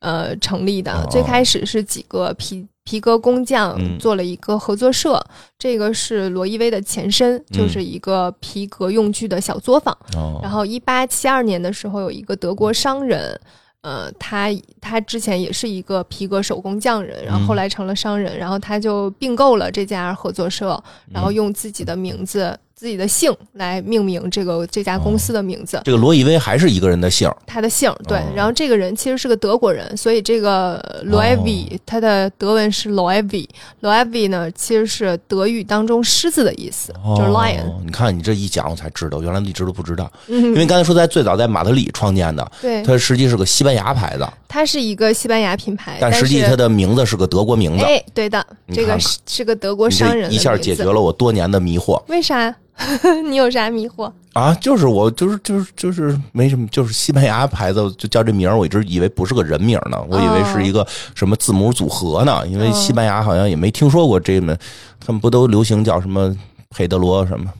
呃成立的，哦。最开始是几个皮皮革工匠嗯。做了一个合作社，这个是罗意威的前身，就是一个皮革用具的小作坊。哦，然后，一八七二年的时候，有一个德国商人，呃，他他之前也是一个皮革手工匠人，然后后来成了商人，然后他就并购了这家合作社，然后用自己的名字、自己的姓来命名这个这家公司的名字。这个罗意威还是一个人的姓他的姓对哦，然后这个人其实是个德国人，所以这个 Loewe、他的德文是 Loewe，Loewe 呢其实是德语当中狮子的意思，就是 lion。哦你看你这一讲，我才知道，原来一直都不知道。嗯因为刚才说在最早在马德里创建的，对，它实际是个西班牙牌子，它是一个西班牙品牌，但实际它的名字是个德国名字。哎，对的，这个是个德国商人一下解决了我多年的迷惑为啥？你有啥迷惑？啊！就是我就是就是就是没什么，就是西班牙牌子就叫这名儿，我一直以为不是个人名呢，我以为是一个什么字母组合呢，因为哦西班牙好像也没听说过这门，他们不都流行叫什么佩德罗什么？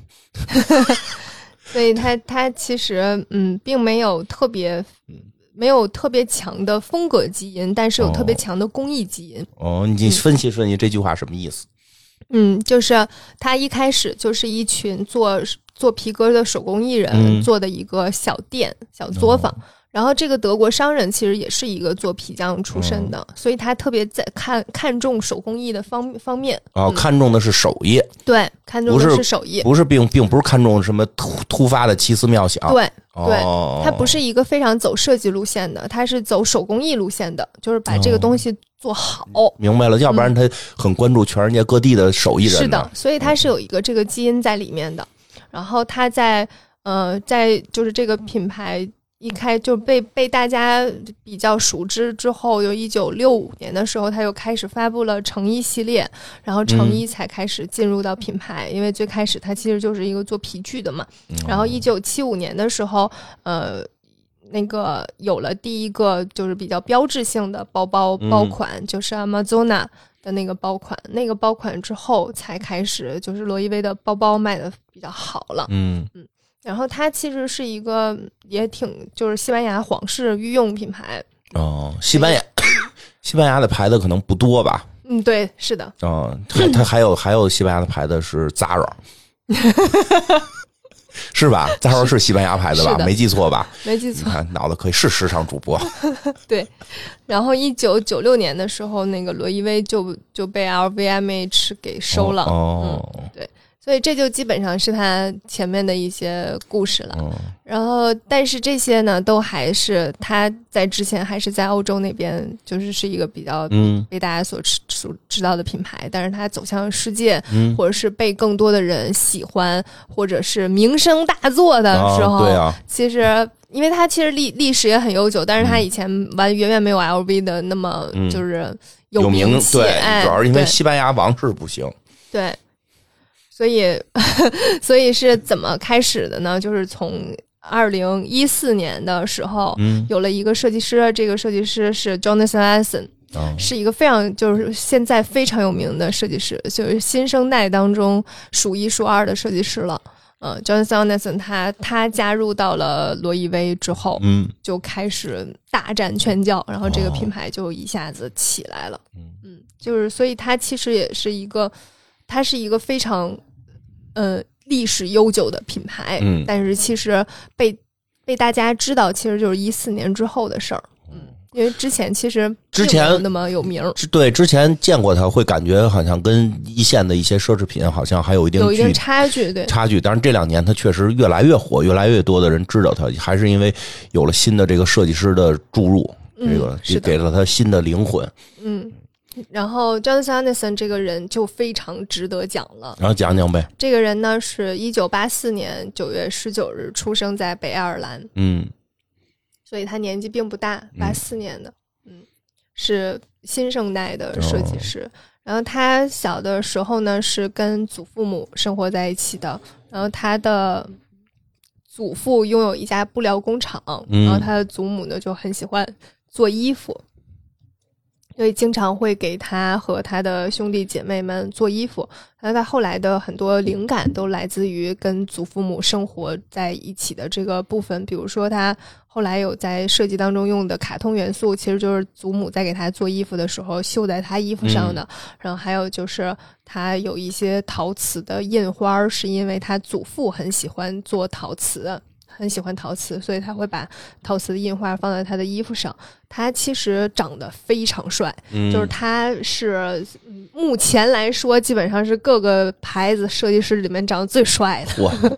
所以他他其实嗯，并没有特别没有特别强的风格基因，但是有特别哦强的工艺基因。哦，你分析分析这句话什么意思？嗯，就是他一开始就是一群做做皮革的手工艺人嗯做的一个小店、小作坊。然后这个德国商人其实也是一个做皮匠出身的，所以他特别在看看重手工艺的方方面。哦，嗯看重的是手艺，对，看重的是手艺。不是并并不是看重什么突突发的奇思妙想。对，对哦，它不是一个非常走设计路线的，他是走手工艺路线的，就是把这个东西做好。明白了，要不然他很关注全世界各地的手艺人。是的，所以他是有一个这个基因在里面的。然后他在呃，在就是这个品牌一开就被被大家比较熟知之后，就一九六五年的时候，他又开始发布了成衣系列，然后成衣才开始进入到品牌，因为最开始它其实就是一个做皮具的嘛。然后一九七五年的时候，呃。那个有了第一个就是比较标志性的包包包款，就是 Amazona 的那个包款，那个包款之后才开始就是罗意威的包包卖的比较好了。嗯嗯然后它其实是一个也挺就是西班牙皇室御用品牌。哦，西班牙西班牙的牌子可能不多吧？嗯，对，是的，哦，它它还有还有西班牙的牌子是 Zara，是吧？Zara 是西班牙牌子吧没记错吧？没记错。看脑子可以是时尚主播。对，然后一九九六年的时候，那个罗意威就就被 LVMH 给收了。哦，所以这就基本上是他前面的一些故事了。嗯然后，但是这些呢，都还是他在之前还是在欧洲那边，就是是一个比较嗯被大家所知所知道的品牌。但是他走向世界，嗯，或者是被更多的人喜欢，或者是名声大作的时候，啊对啊，其实。因为它其实历历史也很悠久，但是它以前完远远没有 LV 的那么嗯就是有名气，对，哎，主要是因为西班牙王室不行。对，所以所以是怎么开始的呢？就是从二零一四年的时候，嗯有了一个设计师，这个设计师是 Jonathan Assen，啊是一个非常就是现在非常有名的设计师，就是新生代当中数一数二的设计师了。呃，Jonathan Assen 他他加入到了罗意威之后，嗯就开始大展拳脚，然后这个哦品牌就一下子起来了。嗯嗯，就是所以他其实也是一个，他是一个非常呃历史悠久的品牌，嗯但是其实被被大家知道，其实就是一四年之后的事儿。嗯，因为之前其实之前那么有名儿，对之前见过它，会感觉好像跟一线的一些奢侈品好像还有一定有一定差距。对，差距。但是这两年它确实越来越火，越来越多的人知道它，还是因为有了新的这个设计师的注入，嗯这个也给了它新的灵魂。嗯。然后 Jonathan Anderson 这个人就非常值得讲了。然后讲讲呗，这个人呢是一九八四年九月十九日出生在北爱尔兰，嗯所以他年纪并不大，八四年的，嗯，是新生代的设计师。然后他小的时候呢是跟祖父母生活在一起的，然后他的祖父拥有一家布料工厂，嗯然后他的祖母呢就很喜欢做衣服。所以经常会给他和他的兄弟姐妹们做衣服，然后他后来的很多灵感都来自于跟祖父母生活在一起的这个部分。比如说，他后来有在设计当中用的卡通元素，其实就是祖母在给他做衣服的时候绣在他衣服上的。然后还有就是他有一些陶瓷的印花儿，是因为他祖父很喜欢做陶瓷。很喜欢陶瓷，所以他会把陶瓷的印花放在他的衣服上。他其实长得非常帅，嗯，就是他是嗯目前来说，基本上是各个牌子设计师里面长得最帅的，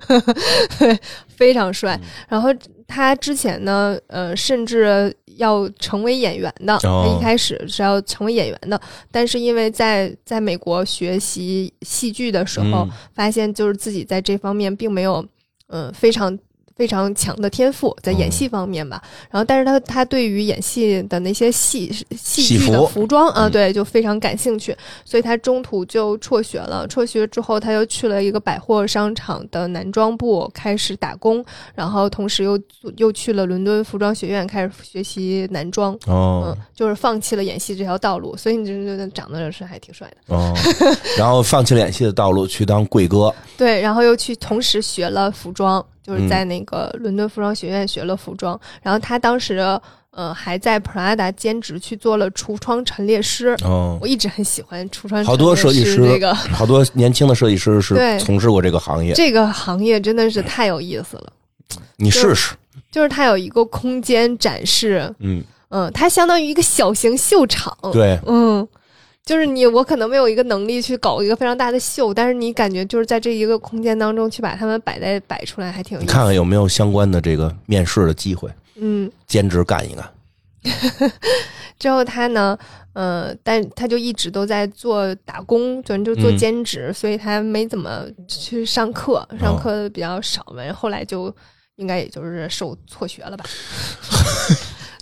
对，非常帅。嗯然后他之前呢，呃，甚至要成为演员的，哦他一开始是要成为演员的，但是因为在在美国学习戏剧的时候，嗯发现就是自己在这方面并没有，嗯、非常。非常强的天赋在演戏方面吧，然后但是他他对于演戏的那些戏戏戏剧的服服装啊，嗯对，就非常感兴趣，所以他中途就辍学了。辍学之后，他又去了一个百货商场的男装部开始打工，然后同时又又去了伦敦服装学院开始学习男装。哦嗯，就是放弃了演戏这条道路，所以你这这长得是还挺帅的。哦，然后放弃了演戏的道路，去当贵哥。对，然后又去同时学了服装，就是嗯在那个伦敦服装学院学了服装。然后他当时呃还在 Prada 兼职去做了橱窗陈列师。哦，我一直很喜欢橱窗好多设计师这个好多年轻的设计师是从事过这个行业。这个行业真的是太有意思了。你试试，就是它有一个空间展示，嗯，嗯，它相当于一个小型秀场，对，嗯，就是你我可能没有一个能力去搞一个非常大的秀，但是你感觉就是在这一个空间当中去把它们摆在摆出来，还挺有意思。你看看有没有相关的这个面试的机会，嗯，兼职干一干。之后他呢，呃，但他就一直都在做打工，就就做嗯兼职，所以他没怎么去上课，上哦课比较少嘛。后来就应该也就是受辍学了吧。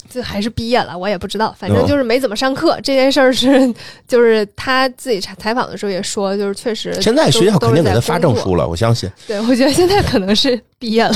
这还是毕业了，我也不知道，反正哦就是没怎么上课。这件事儿是，就是他自己采采访的时候也说，就是确实现在学校都肯定给他发证。书了，我相信。对，我觉得现在可能是毕业了。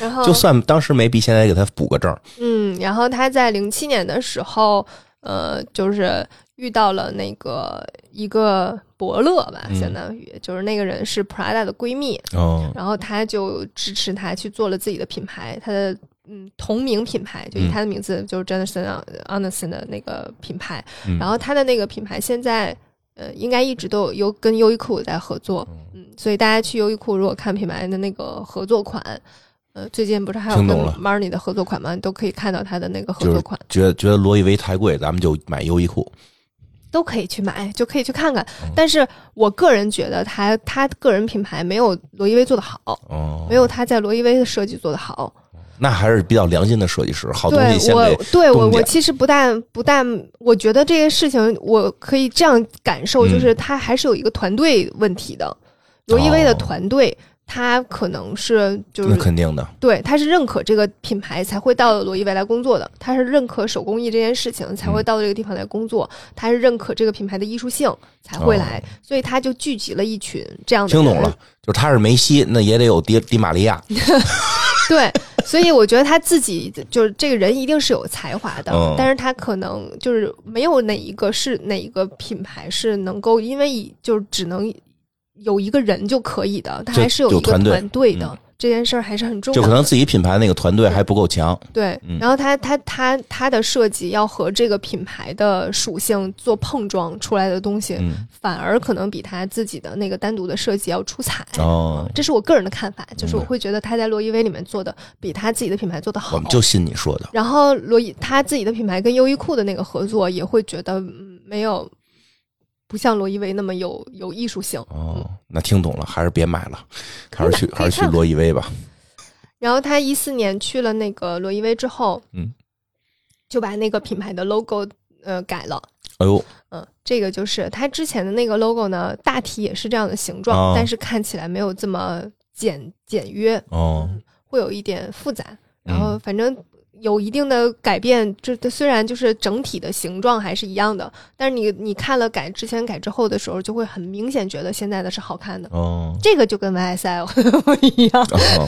然后就算当时没毕，现在给他补个证。嗯，然后他在零七年的时候，呃，就是遇到了那个一个伯乐吧，嗯相当于就是那个人是 Prada 的闺蜜，哦，然后他就支持他去做了自己的品牌，他的嗯同名品牌，就以嗯他的名字、就是 Jonathan Anderson 的那个品牌，嗯然后他的那个品牌现在。呃，应该一直都有优跟优衣库在合作，嗯，所以大家去优衣库如果看品牌的那个合作款，呃，最近不是还有跟听懂了 Marni 的合作款吗？你都可以看到他的那个合作款，觉得觉得罗意威太贵，咱们就买优衣库。都可以去买，就可以去看看。嗯但是我个人觉得他他个人品牌没有罗意威做的好，哦，没有他在罗意威的设计做的好。那还是比较良心的设计师，好东对西先我给，对我东家我其实不但不但，我觉得这个事情我可以这样感受，嗯就是他还是有一个团队问题的。罗意威的哦团队，他可能是就那是肯定的。对，他是认可这个品牌才会到罗意威来工作的，他是认可手工艺这件事情才会嗯到这个地方来工作，他是认可这个品牌的艺术性才会来，哦所以他就聚集了一群这样的听懂了，就是他是梅西，那也得有迪迪玛利亚。对，所以我觉得他自己就是这个人一定是有才华的，嗯但是他可能就是没有哪一个是哪一个品牌是能够，因为就是只能有一个人就可以的，他还是有一个团队的。嗯这件事儿还是很重就要的。可能自己品牌那个团队还不够强。对嗯，然后它它它它的设计要和这个品牌的属性做碰撞出来的东西，嗯，反而可能比他自己的那个单独的设计要出彩。哦嗯，这是我个人的看法，就是我会觉得他在罗伊威里面做的比他自己的品牌做的好。我们就信你说的。然后罗伊他自己的品牌跟优衣库的那个合作，也会觉得嗯没有不像罗意威那么有有艺术性。哦，那听懂了，还是别买了，还是去还是去买可以看洛伊威吧。然后他一四年去了那个罗意威之后，嗯，就把那个品牌的 logo 呃改了。哎呦，嗯，这个就是他之前的那个 logo 呢，大体也是这样的形状，哦但是看起来没有这么简简约，哦，会有一点复杂。然嗯后反正有一定的改变，这这虽然就是整体的形状还是一样的，但是你你看了改之前改之后的时候，就会很明显觉得现在的是好看的。哦，这个就跟 YSL 不一样，哦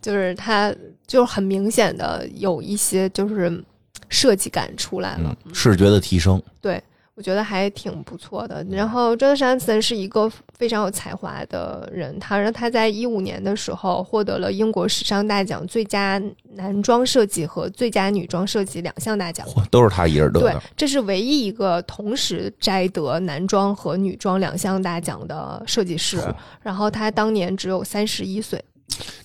就是它就很明显的有一些就是设计感出来了嗯。，视觉的提升。对，我觉得还挺不错的。然后 Johnson 是一个非常有才华的人，他让他在一五年的时候获得了英国时尚大奖最佳男装设计和最佳女装设计两项大奖。嚯，都是他一人得的对的。，这是唯一一个同时摘得男装和女装两项大奖的设计师。然后他当年只有三十一岁，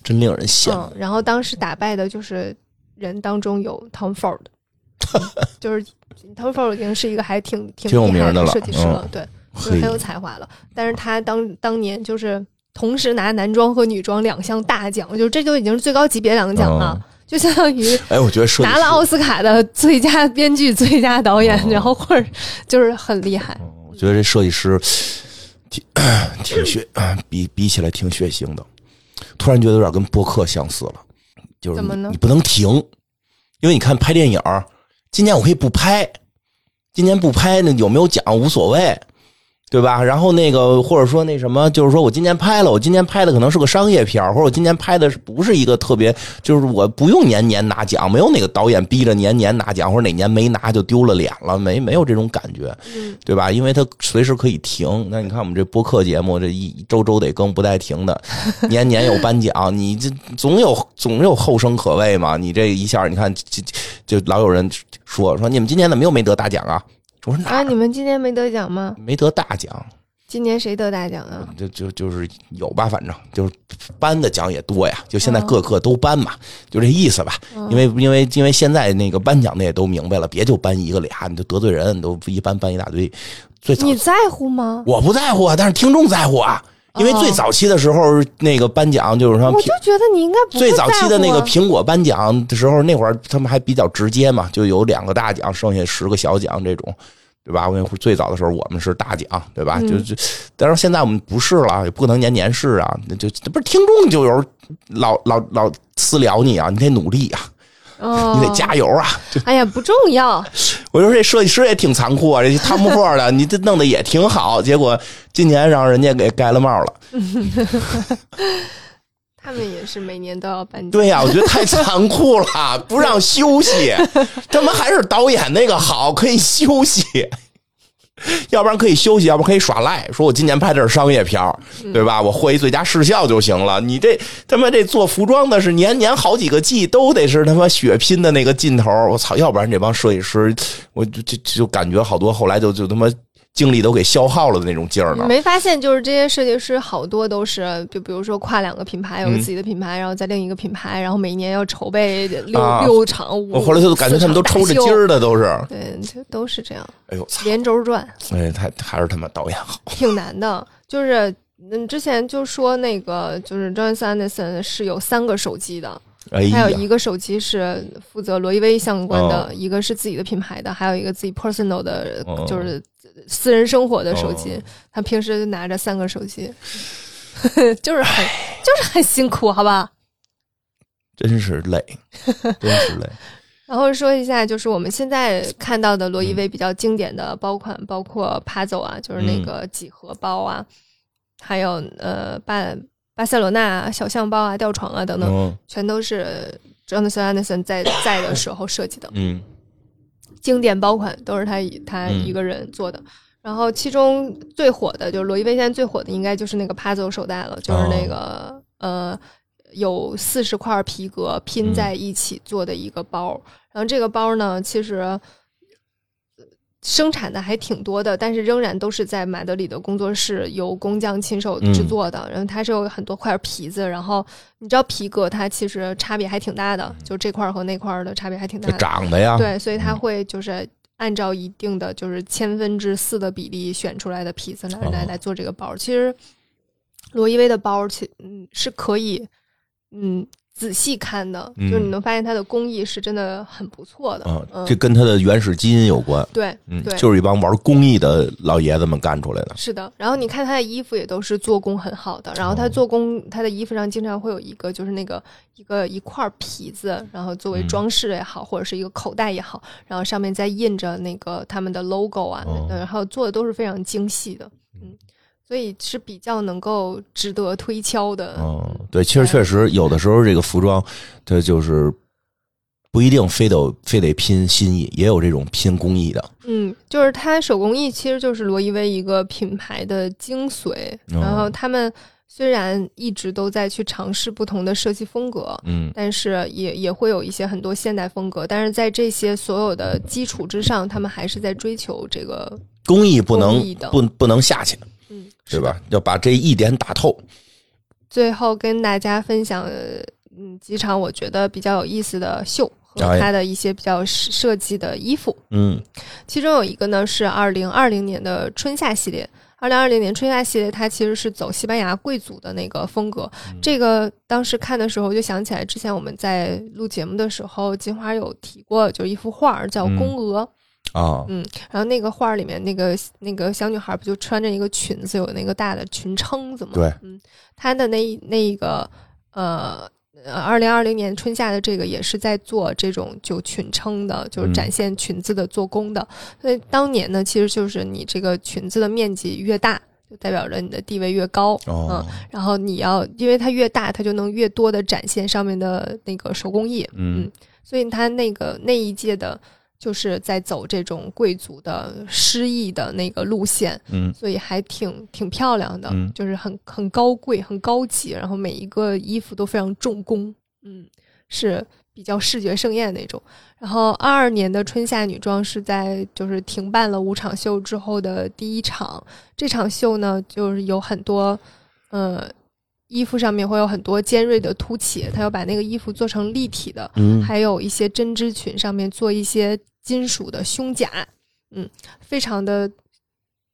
真令人羡慕。嗯，然后当时打败的就是人当中有 Tom Ford，就是 Tom Ford 已经是一个还挺挺挺有名的了设计师了，嗯对，就是很有才华了。但是他当当年就是同时拿男装和女装两项大奖，就是这就已经是最高级别两个奖了，嗯就相当于哎，我觉得拿了奥斯卡的最佳编剧、最佳导演，哦然后或者就是很厉害。嗯我觉得这设计师挺挺血，比比起来挺血腥的。突然觉得有点跟播客相似了，就是怎么呢你你不能停，因为你看拍电影儿，今年我可以不拍，今年不拍那有没有奖无所谓，对吧？然后那个或者说那什么，就是说我今年拍了，我今年拍的可能是个商业片，或者我今年拍的是不是一个特别，就是我不用年年拿奖，没有哪个导演逼着年年拿奖，或者哪年没拿就丢了脸了，没没有这种感觉。对吧？因为他随时可以停。那你看我们这播客节目，这一周周得更不带停的，年年有颁奖，你这总有总有后生可畏嘛。你这一下，你看就就老有人说说你们今年怎么又没得大奖啊？我说哪啊，你们今年没得奖吗？没得大奖？今年谁得大奖啊？就就就是有吧，反正就是颁的奖也多呀。就现在哦各个都颁嘛，就这意思吧。嗯因为因为因为现在那个颁奖的也都明白了，别就颁一个俩，你就得罪人，你都一般颁一大堆。最早你在乎吗？我不在乎啊，但是听众在乎啊。因为哦最早期的时候，那个颁奖就是说苹我就觉得你应该最早期的那个苹果颁奖的时候，那会儿他们还比较直接嘛，就有两个大奖，剩下十个小奖这种，对吧？那会儿最早的时候我们是大奖，对吧？嗯就就，但是现在我们不是了，也不可能年年是啊，那就不是听众就有老老老私聊你啊，你得努力啊，哦，你得加油啊！就哎呀，不重要，我说这设计师也挺残酷啊，这 汤姆·霍的，你这弄得也挺好，结果今年让人家给盖了帽了。他们也是每年都要搬家。对呀、我觉得太残酷了，不让休息，他们还是导演那个好，可以休息。要不然可以休息，要不然可以耍赖，说我今年拍的是商业片儿对吧？我获一最佳视效就行了。你这他妈这做服装的是年年好几个季都得是他妈血拼的那个劲头，我操！要不然这帮设计师，我就就就感觉好多后来就就他妈精力都给消耗了的那种劲儿呢。没发现，就是这些设计师好多都是，就比如说跨两个品牌，有自己的品牌，然后在另一个品牌，然后每年要筹备六、啊六场、五，我后来就感觉他们都抽着筋儿的，都是。对，就都是这样，哎呦！连轴转，哎，他还是他妈导演好。挺难的。就是嗯，之前就说那个，就是 Jonathan Anderson 是有三个手机的，还有，一个手机是负责罗意威相关的，哦一个是自己的品牌的，还有一个自己 personal 的，哦就是私人生活的手机。哦他平时就拿着三个手机，就是很就是很辛苦，好吧？真是累，真是累。然后说一下，就是我们现在看到的罗意嗯威比较经典的包款，包括 Puzzle 啊，就是那个几何包啊，还有呃巴巴塞罗那小象包啊、吊床啊等等，嗯全都是 Jonathan Anderson 在在的时候设计的。嗯经典包款都是他他嗯一个人做的。然后其中最火的就是罗意威现在最火的应该就是那个 Puzzle 手袋了，就是那个、呃有四十块皮革拼在一起做的一个包。然后这个包呢，其实生产的还挺多的，但是仍然都是在马德里的工作室由工匠亲手制作的。然后它是有很多块皮子，然后你知道皮革它其实差别还挺大的，就这块和那块的差别还挺大的。长的呀，对，所以它会就是按照一定的就是千分之四的比例选出来的皮子来来来做这个包。其实罗意威的包其嗯是可以嗯。仔细看的，就是你能发现它的工艺是真的很不错的。嗯，这跟它的原始基因有关。对，嗯，对，就是一帮玩工艺的老爷子们干出来的。是的，然后你看他的衣服也都是做工很好的，然后他做工，他的衣服上经常会有一个就是那个一个一块皮子，然后作为装饰也好，或者是一个口袋也好，然后上面再印着那个他们的 logo 啊，然后做的都是非常精细的。嗯。所以是比较能够值得推敲的。嗯，对，其实确实有的时候这个服装，它就是不一定非得非得拼心意，也有这种拼工艺的。嗯，就是它手工艺其实就是罗意威一个品牌的精髓。然后他们虽然一直都在去尝试不同的设计风格，嗯，但是也也会有一些很多现代风格。但是在这些所有的基础之上，他们还是在追求这个工艺不能的不不能下去。对吧？要把这一点打透。最后跟大家分享，嗯，几场我觉得比较有意思的秀和他的一些比较设计的衣服。嗯，其中有一个呢是二零二零年的春夏系列。二零二零年春夏系列，它其实是走西班牙贵族的那个风格。这个当时看的时候，就想起来之前我们在录节目的时候，金花有提过，就一幅画叫《宫娥》。啊，嗯，然后那个画里面那个那个小女孩不就穿着一个裙子，有那个大的裙撑子吗？对，嗯，她的那那个呃，二零二零年春夏的这个也是在做这种就裙撑的，就是展现裙子的做工的。所以当年呢，其实就是你这个裙子的面积越大，就代表着你的地位越高。嗯，然后你要因为它越大，它就能越多的展现上面的那个手工艺。嗯，所以它那个那一届的。就是在走这种贵族的诗意的那个路线，嗯，所以还挺挺漂亮的，就是很很高贵、很高级，然后每一个衣服都非常重工，嗯，是比较视觉盛宴那种。然后二二年的春夏女装是在就是停办了五场秀之后的第一场，这场秀呢就是有很多，呃。衣服上面会有很多尖锐的凸起，他要把那个衣服做成立体的，嗯，还有一些针织裙上面做一些金属的胸甲，嗯，非常的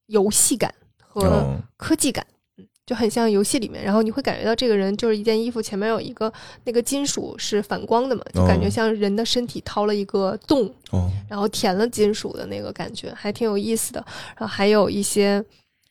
游戏感和科技感，嗯，就很像游戏里面。然后你会感觉到这个人就是一件衣服前面有一个那个金属是反光的嘛，就感觉像人的身体掏了一个洞，哦，然后填了金属的那个感觉，还挺有意思的。然后还有一些。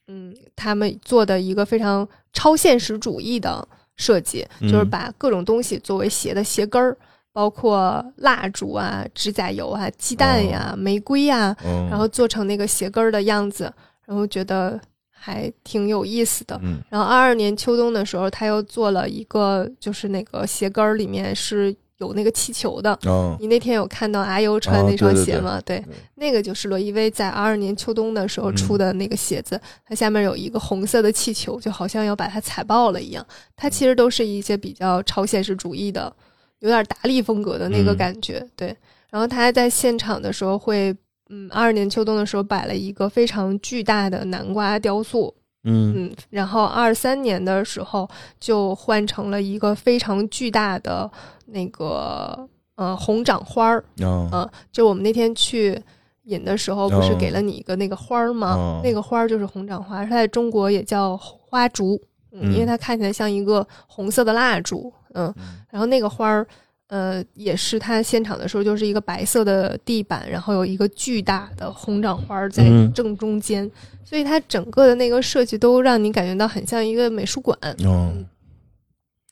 嗯，他们做的一个非常超现实主义的设计，就是把各种东西作为鞋的鞋跟儿，包括蜡烛啊、指甲油啊、鸡蛋呀、玫瑰呀，然后做成那个鞋跟儿的样子，然后觉得还挺有意思的。然后二二年秋冬的时候，他又做了一个，就是那个鞋跟儿里面是。有那个气球的，你那天有看到阿优穿那双鞋吗？对，那个就是罗意威在二二年秋冬的时候出的那个鞋子，它下面有一个红色的气球，就好像要把它踩爆了一样。它其实都是一些比较超现实主义的，有点达利风格的那个感觉。对，然后他在现场的时候会，嗯，二二年秋冬的时候摆了一个非常巨大的南瓜雕塑。嗯，然后二三年的时候就换成了一个非常巨大的那个呃红掌花儿，嗯，就我们那天去引的时候，不是给了你一个那个花儿吗？那个花儿就是红掌花，它在中国也叫花烛，嗯，因为它看起来像一个红色的蜡烛，嗯，然后那个花儿。呃，也是他现场的时候，就是一个白色的地板，然后有一个巨大的红掌花在正中间，所以它整个的那个设计都让你感觉到很像一个美术馆。嗯，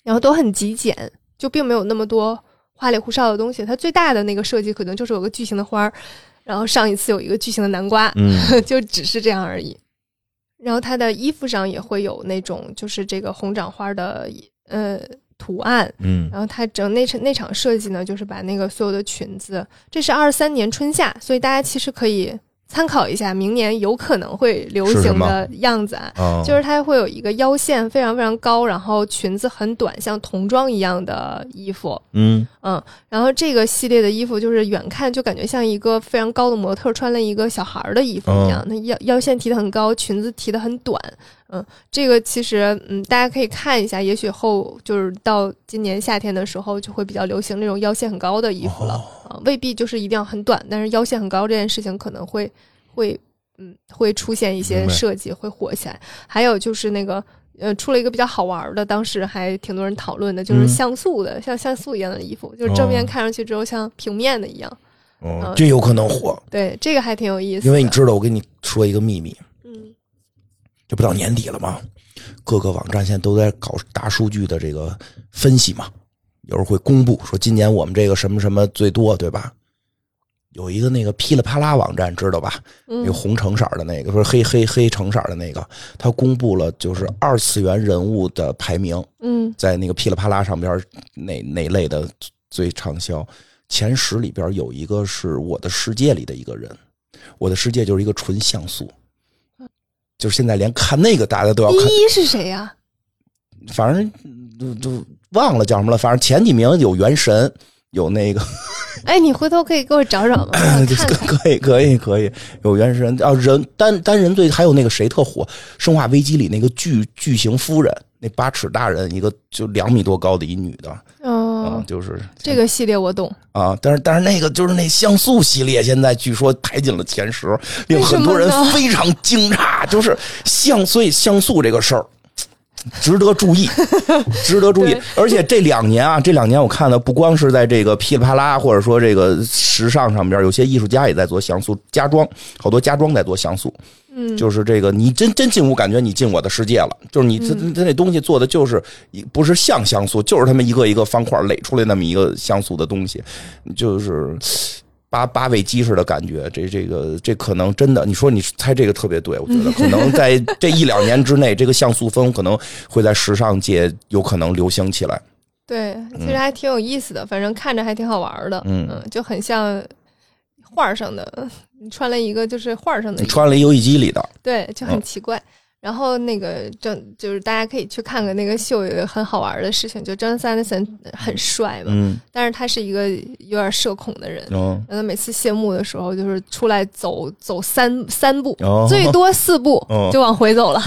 然后都很极简，就并没有那么多花里胡哨的东西。它最大的那个设计可能就是有个巨型的花儿，然后上一次有一个巨型的南瓜，就只是这样而已。然后他的衣服上也会有那种就是这个红掌花的呃。图案，嗯，然后它整那场那场设计呢，就是把那个所有的裙子，这是二三年春夏，所以大家其实可以参考一下明年有可能会流行的样子啊。啊，就是它会有一个腰线非常非常高，然后裙子很短，像童装一样的衣服，嗯。嗯，然后这个系列的衣服就是远看就感觉像一个非常高的模特穿了一个小孩儿的衣服一样，那腰腰线提的很高，裙子提的很短，嗯，这个其实嗯大家可以看一下，也许后就是到今年夏天的时候就会比较流行那种腰线很高的衣服了，啊，未必就是一定要很短，但是腰线很高这件事情可能会会嗯会出现一些设计会火起来，还有就是那个。呃，出了一个比较好玩的，当时还挺多人讨论的，就是嗯像素的，像像素一样的衣服，就是正面哦看上去之后像平面的一样。哦，这有可能火，对，这个还挺有意思。因为你知道，我跟你说一个秘密，嗯这不到年底了吗？各个网站现在都在搞大数据的这个分析嘛，有时候会公布说今年我们这个什么什么最多，对吧？有一个那个噼里啪啦网站，知道吧？那个嗯红橙色的那个，不是黑黑黑橙色的那个，它公布了就是二次元人物的排名，嗯在那个噼里啪啦上边哪哪类的最畅销前十里边有一个是我的世界里的一个人，我的世界就是一个纯像素，就是现在连看那个大家都要看第，一是谁呀、反正就就忘了叫什么了，反正前几名有原神，有那个 哎，你回头可以给我找找吗？可以可以可以有原神啊人单单人队还有那个谁特火，《生化危机》里那个巨巨型夫人，那八尺大人，一个就两米多高的一女的，啊，嗯，就是这个系列我懂。啊，但是但是那个就是那像素系列，现在据说排进了前十，令很多人 非常惊诧。就是像所以像素这个事儿。值得注意，值得注意。而且这两年啊，这两年我看的不光是在这个噼里啪啦，或者说这个时尚上边，有些艺术家也在做像素家装，好多家装在做像素。嗯，就是这个，你真真进屋，感觉你进我的世界了。就是你这嗯这那东西做的就是一不是像像素，就是他们一个一个方块垒出来那么一个像素的东西，就是八八位机似的感觉。这这个这可能真的，你说你猜这个特别对，我觉得可能在这一两年之内，这个像素风可能会在时尚界有可能流行起来。对，其实还挺有意思的，反正看着还挺好玩的。嗯就很像画儿上的，你穿了一个就是画儿上的，你穿了一游戏机里的，对，就嗯很奇怪。然后那个正就是大家可以去看看那个秀，有一个很好玩的事情，就 John Sanderson 很帅嘛，嗯。但是他是一个有点社恐的人。哦。然后每次谢幕的时候，就是出来走走三三步，哦。最多四步 哦。就往回走了。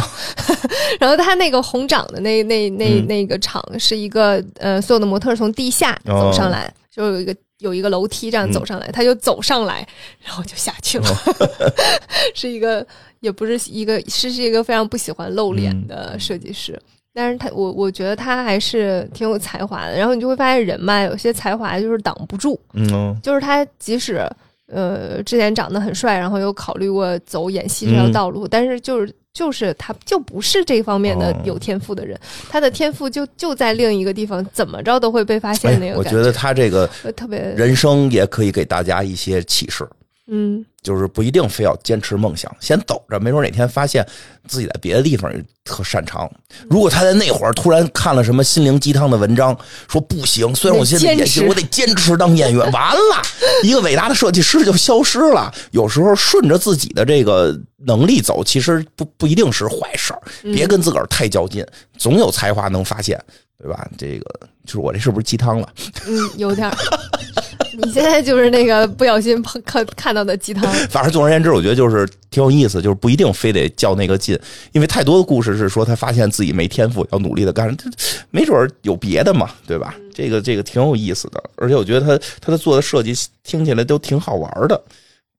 然后他那个红掌的那那那嗯。那个场是一个呃，所有的模特从地下走上哦来，就有一个有一个楼梯这样嗯走上来，他就走上来，然后就下去了。哦 是一个也不是一个是是一个非常不喜欢露脸嗯的设计师。但是他，我我觉得他还是挺有才华的。然后你就会发现，人嘛，有些才华就是挡不住。嗯哦就是他即使呃之前长得很帅，然后有考虑过走演戏这条嗯道路，但是就是就是他就不是这方面的哦有天赋的人，他的天赋就就在另一个地方，怎么着都会被发现那哎，个感我觉得他这个呃特别人生也可以给大家一些启示。嗯就是不一定非要坚持梦想，先走着，没准哪天发现自己在别的地方特擅长。如果他在那会儿突然看了什么心灵鸡汤的文章，说不行，虽然我现在演戏，我得坚持当演员，完了，一个伟大的设计师就消失了。有时候顺着自己的这个能力走，其实不不一定是坏事儿，别跟自个儿太较劲，总有才华能发现，对吧？这个就是我这是不是鸡汤了？嗯，有点儿。你现在就是那个不小心碰看看到的鸡汤，反正总而言之，我觉得就是挺有意思，就是不一定非得较那个劲，因为太多的故事是说他发现自己没天赋，要努力的干，没准儿有别的嘛，对吧？这个这个挺有意思的，而且我觉得他他的做的设计听起来都挺好玩的，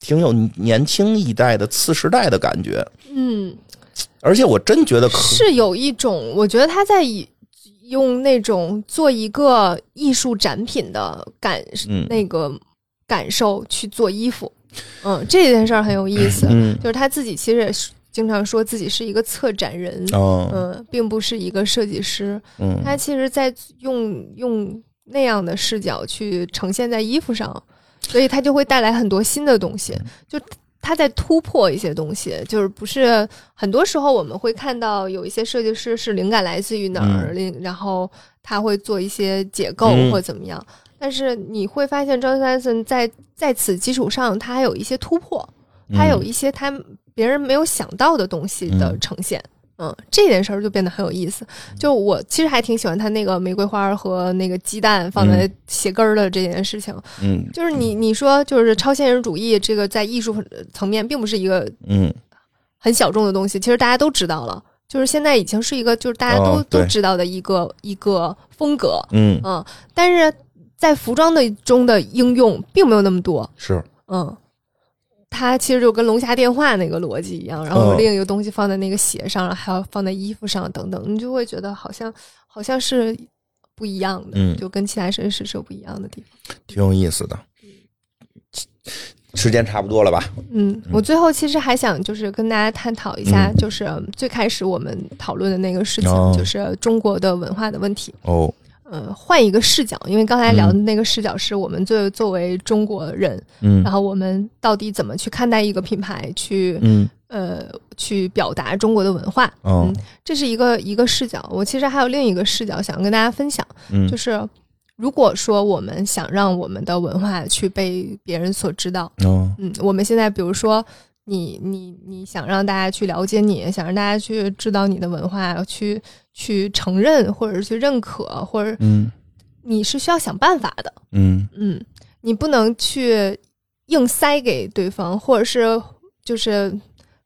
挺有年轻一代的次时代的感觉，嗯，而且我真觉得可是有一种，我觉得他在以用那种做一个艺术展品的感、嗯那个感受去做衣服，嗯，这件事儿很有意思。嗯就是他自己其实也是经常说自己是一个策展人，哦嗯，并不是一个设计师。嗯他其实，在用用那样的视角去呈现在衣服上，所以他就会带来很多新的东西。就他在突破一些东西，就是不是很多时候我们会看到有一些设计师是灵感来自于哪儿，灵然后他会做一些解构嗯或怎么样。但是你会发现，，Johnson 在在此基础上，他还有一些突破。他有一些他别人没有想到的东西的呈现。嗯，这件事儿就变得很有意思。就我其实还挺喜欢他那个玫瑰花和那个鸡蛋放在鞋跟儿的这件事情。嗯，就是你你说就是超现实主义这个在艺术层面并不是一个嗯很小众的东西，其实大家都知道了。就是现在已经是一个就是大家都、哦都知道的一个一个风格。嗯嗯，但是在服装的中的应用并没有那么多。是嗯，它其实就跟龙虾电话那个逻辑一样，然后嗯另一个东西放在那个鞋上，还要放在衣服上等等，你就会觉得好像好像是不一样的，嗯就跟其他绅士是有不一样的地方。挺有意思的。时间差不多了吧？嗯，我最后其实还想就是跟大家探讨一下，嗯就是最开始我们讨论的那个事情，哦就是中国的文化的问题。哦，呃，换一个视角，因为刚才聊的那个视角是我们作作为中国人，嗯。然后我们到底怎么去看待一个品牌，去嗯。呃去表达中国的文化，哦。嗯，这是一个一个视角。我其实还有另一个视角想跟大家分享，嗯。就是如果说我们想让我们的文化去被别人所知道，哦。嗯，我们现在比如说你你你想让大家去了解你，想让大家去知道你的文化，去去承认或者是去认可，或者嗯。你是需要想办法的，嗯。嗯，你不能去硬塞给对方，或者是就是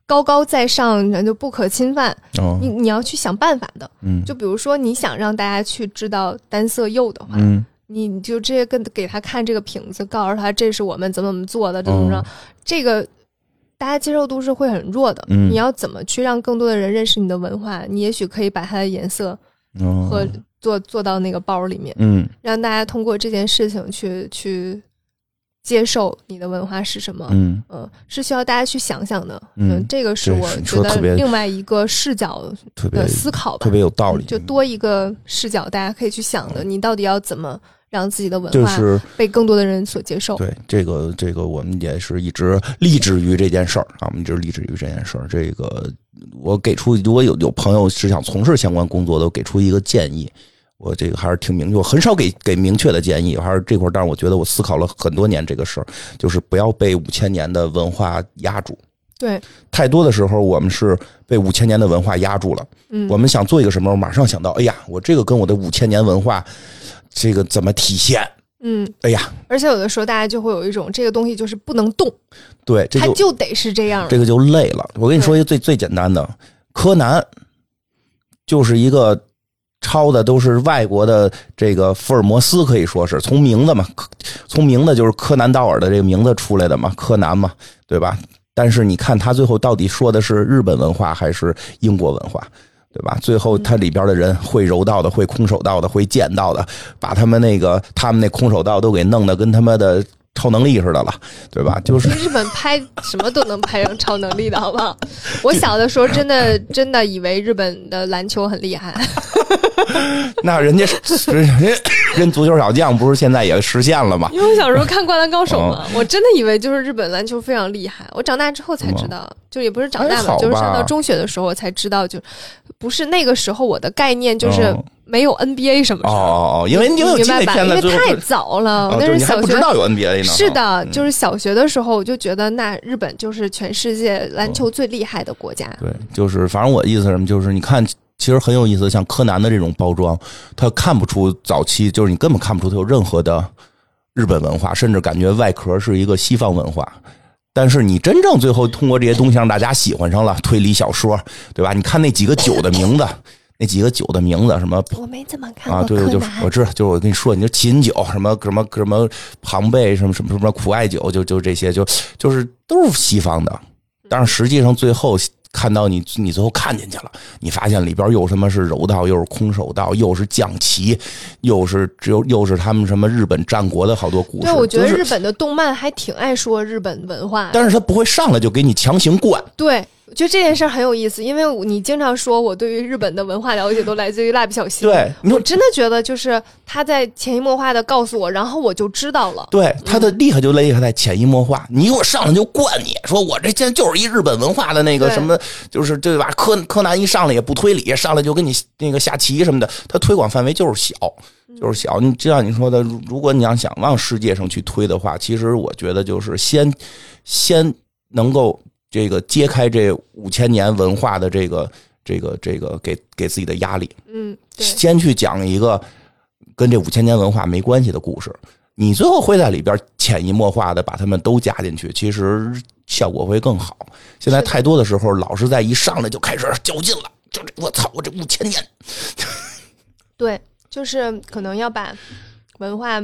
高高在上，人就不可侵犯。哦。你你要去想办法的。嗯。就比如说，你想让大家去知道单色釉的话，嗯。你你就直接跟给他看这个瓶子，告诉他这是我们怎么怎么做的，怎么着，哦。这个。大家接受度是会很弱的，嗯你要怎么去让更多的人认识你的文化？你也许可以把它的颜色哦和做做到那个包里面，嗯让大家通过这件事情去去接受你的文化是什么。嗯嗯，是需要大家去想想的。嗯这个是我觉得另外一个视角的思考吧特，别有道理，就多一个视角，大家可以去想的。你到底要怎么让自己的文化就是被更多的人所接受？对这个这个，我们也是一直立志于这件事儿啊，我们一直立志于这件事儿。这个我给出，如果有有朋友是想从事相关工作的，我给出一个建议。我这个还是挺明确，我很少给给明确的建议，还是这块儿。但是我觉得我思考了很多年这个事儿，就是不要被五千年的文化压住。对，太多的时候，我们是被五千年的文化压住了。嗯，我们想做一个什么，我马上想到，哎呀，我这个跟我的五千年文化，这个怎么体现？嗯，哎呀，而且有的时候大家就会有一种这个东西就是不能动，对，这它就就得是这样的。这个就累了。我跟你说一个最最简单的，柯南就是一个抄的都是外国的这个福尔摩斯，可以说是从名字嘛，柯从名字就是柯南道尔的这个名字出来的嘛，柯南嘛，对吧？但是你看他最后到底说的是日本文化还是英国文化？对吧？最后他里边的人会柔道的，会空手道的，会剑道的，把他们那个他们那空手道都给弄得跟他妈的超能力似的了，对吧？就是日本拍什么都能拍成超能力的，好不好？我小的时候真的真的以为日本的篮球很厉害，那人家是人人足球小将不是现在也实现了吗？因为我小时候看《灌篮高手》嘛，哦我真的以为就是日本篮球非常厉害。我长大之后才知道，就也不是长大吧，吧就是上到中学的时候我才知道，就不是那个时候我的概念就是哦没有 NBA 什么事儿。哦因为因为有明白吧？金那片因为太早了，哦，那就是还小学不知道有 NBA 呢。是的，嗯就是小学的时候我就觉得，那日本就是全世界篮球最厉害的国家。对，就是反正我的意思是什么，就是你看，其实很有意思，像柯南的这种包装，他看不出早期，就是你根本看不出他有任何的日本文化，甚至感觉外壳是一个西方文化。但是你真正最后通过这些东西让大家喜欢上了推理小说，对吧？你看那几个酒的名字，那几个酒的名字，什么我没怎么看啊，对，我就，我知道，就是我跟你说，你就琴酒什么什么什么庞贝什么什么什么苦艾酒，就就这些，就就是都是西方的，但是实际上最后看到你，你最后看进去了，你发现里边又什么是柔道，又是空手道，又是将棋，又是只有又是他们什么日本战国的好多故事。对，我觉得日本的动漫还挺爱说日本文化的。但是他不会上来就给你强行灌，对，我觉得这件事儿很有意思，因为你经常说我对于日本的文化了解都来自于蜡笔小新。对我真的觉得就是他在潜移默化的告诉我，然后我就知道了。对他的厉害就厉害在潜移默化，你给我上来就灌你说我这现在就是一日本文化的那个什么，就是对吧？柯柯南一上来也不推理，上来就跟你那个下棋什么的，他推广范围就是小，就是小。你就像你说的，如如果你要想往世界上去推的话，其实我觉得就是先先能够这个揭开这五千年文化的这个这个这个给给自己的压力。嗯，先去讲一个跟这五千年文化没关系的故事，你最后会在里边潜移默化的把他们都加进去，其实效果会更好。现在太多的时候，老是在一上来就开始较劲了，就这我操，我这五千年，对，就是可能要把文化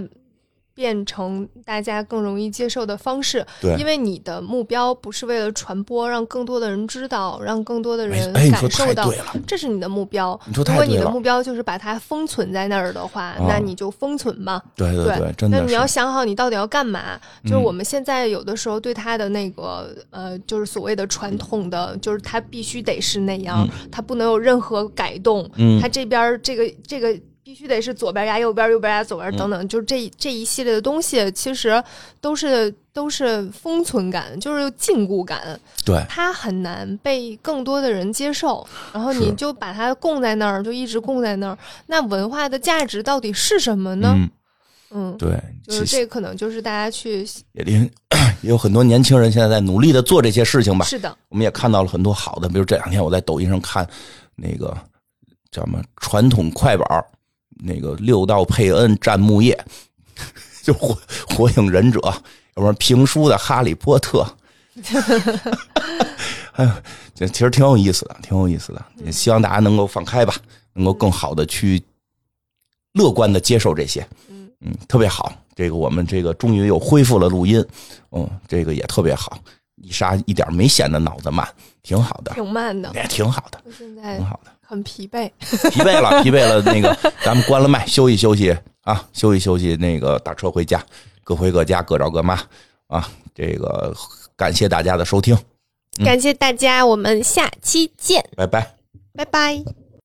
变成大家更容易接受的方式，对因为你的目标不是为了传播，让更多的人知道，让更多的人感受到太对，了，这是你的目标。你说如果你的目标就是把它封存在那儿的话，啊那你就封存吧。对对对真的那你要想好你到底要干嘛。就是嗯我们现在有的时候对它的那个呃，就是所谓的传统的，就是它必须得是那样，它不能有任何改动。嗯它这边儿这个这个必须得是左边压右边，右边压左边嗯等等，就是这这一系列的东西，其实都是都是封存感，就是禁锢感，对它很难被更多的人接受。然后你就把它供在那儿，就一直供在那儿。那文化的价值到底是什么呢？嗯，嗯，对，就是这可能就是大家去也有很多年轻人现在在努力的做这些事情吧。是的，我们也看到了很多好的，比如这两天我在抖音上看那个叫什么传统快板儿那个六道佩恩战木叶，就火火影忍者，要不然评书的哈利波特，哎呦，这其实挺有意思的，挺有意思的。也希望大家能够放开吧，能够更好的去乐观的接受这些。嗯嗯，特别好。这个我们这个终于又恢复了录音，嗯，这个也特别好。伊莎一点没显得脑子慢，挺好的，挺慢的。也挺好的，现在挺好的。很疲惫。疲惫了，疲惫了，那个咱们关了麦，休息休息啊，休息休息，那个打车回家，各回各家，各找各妈啊。这个感谢大家的收听，感谢大家，我们下期见，拜拜。拜拜。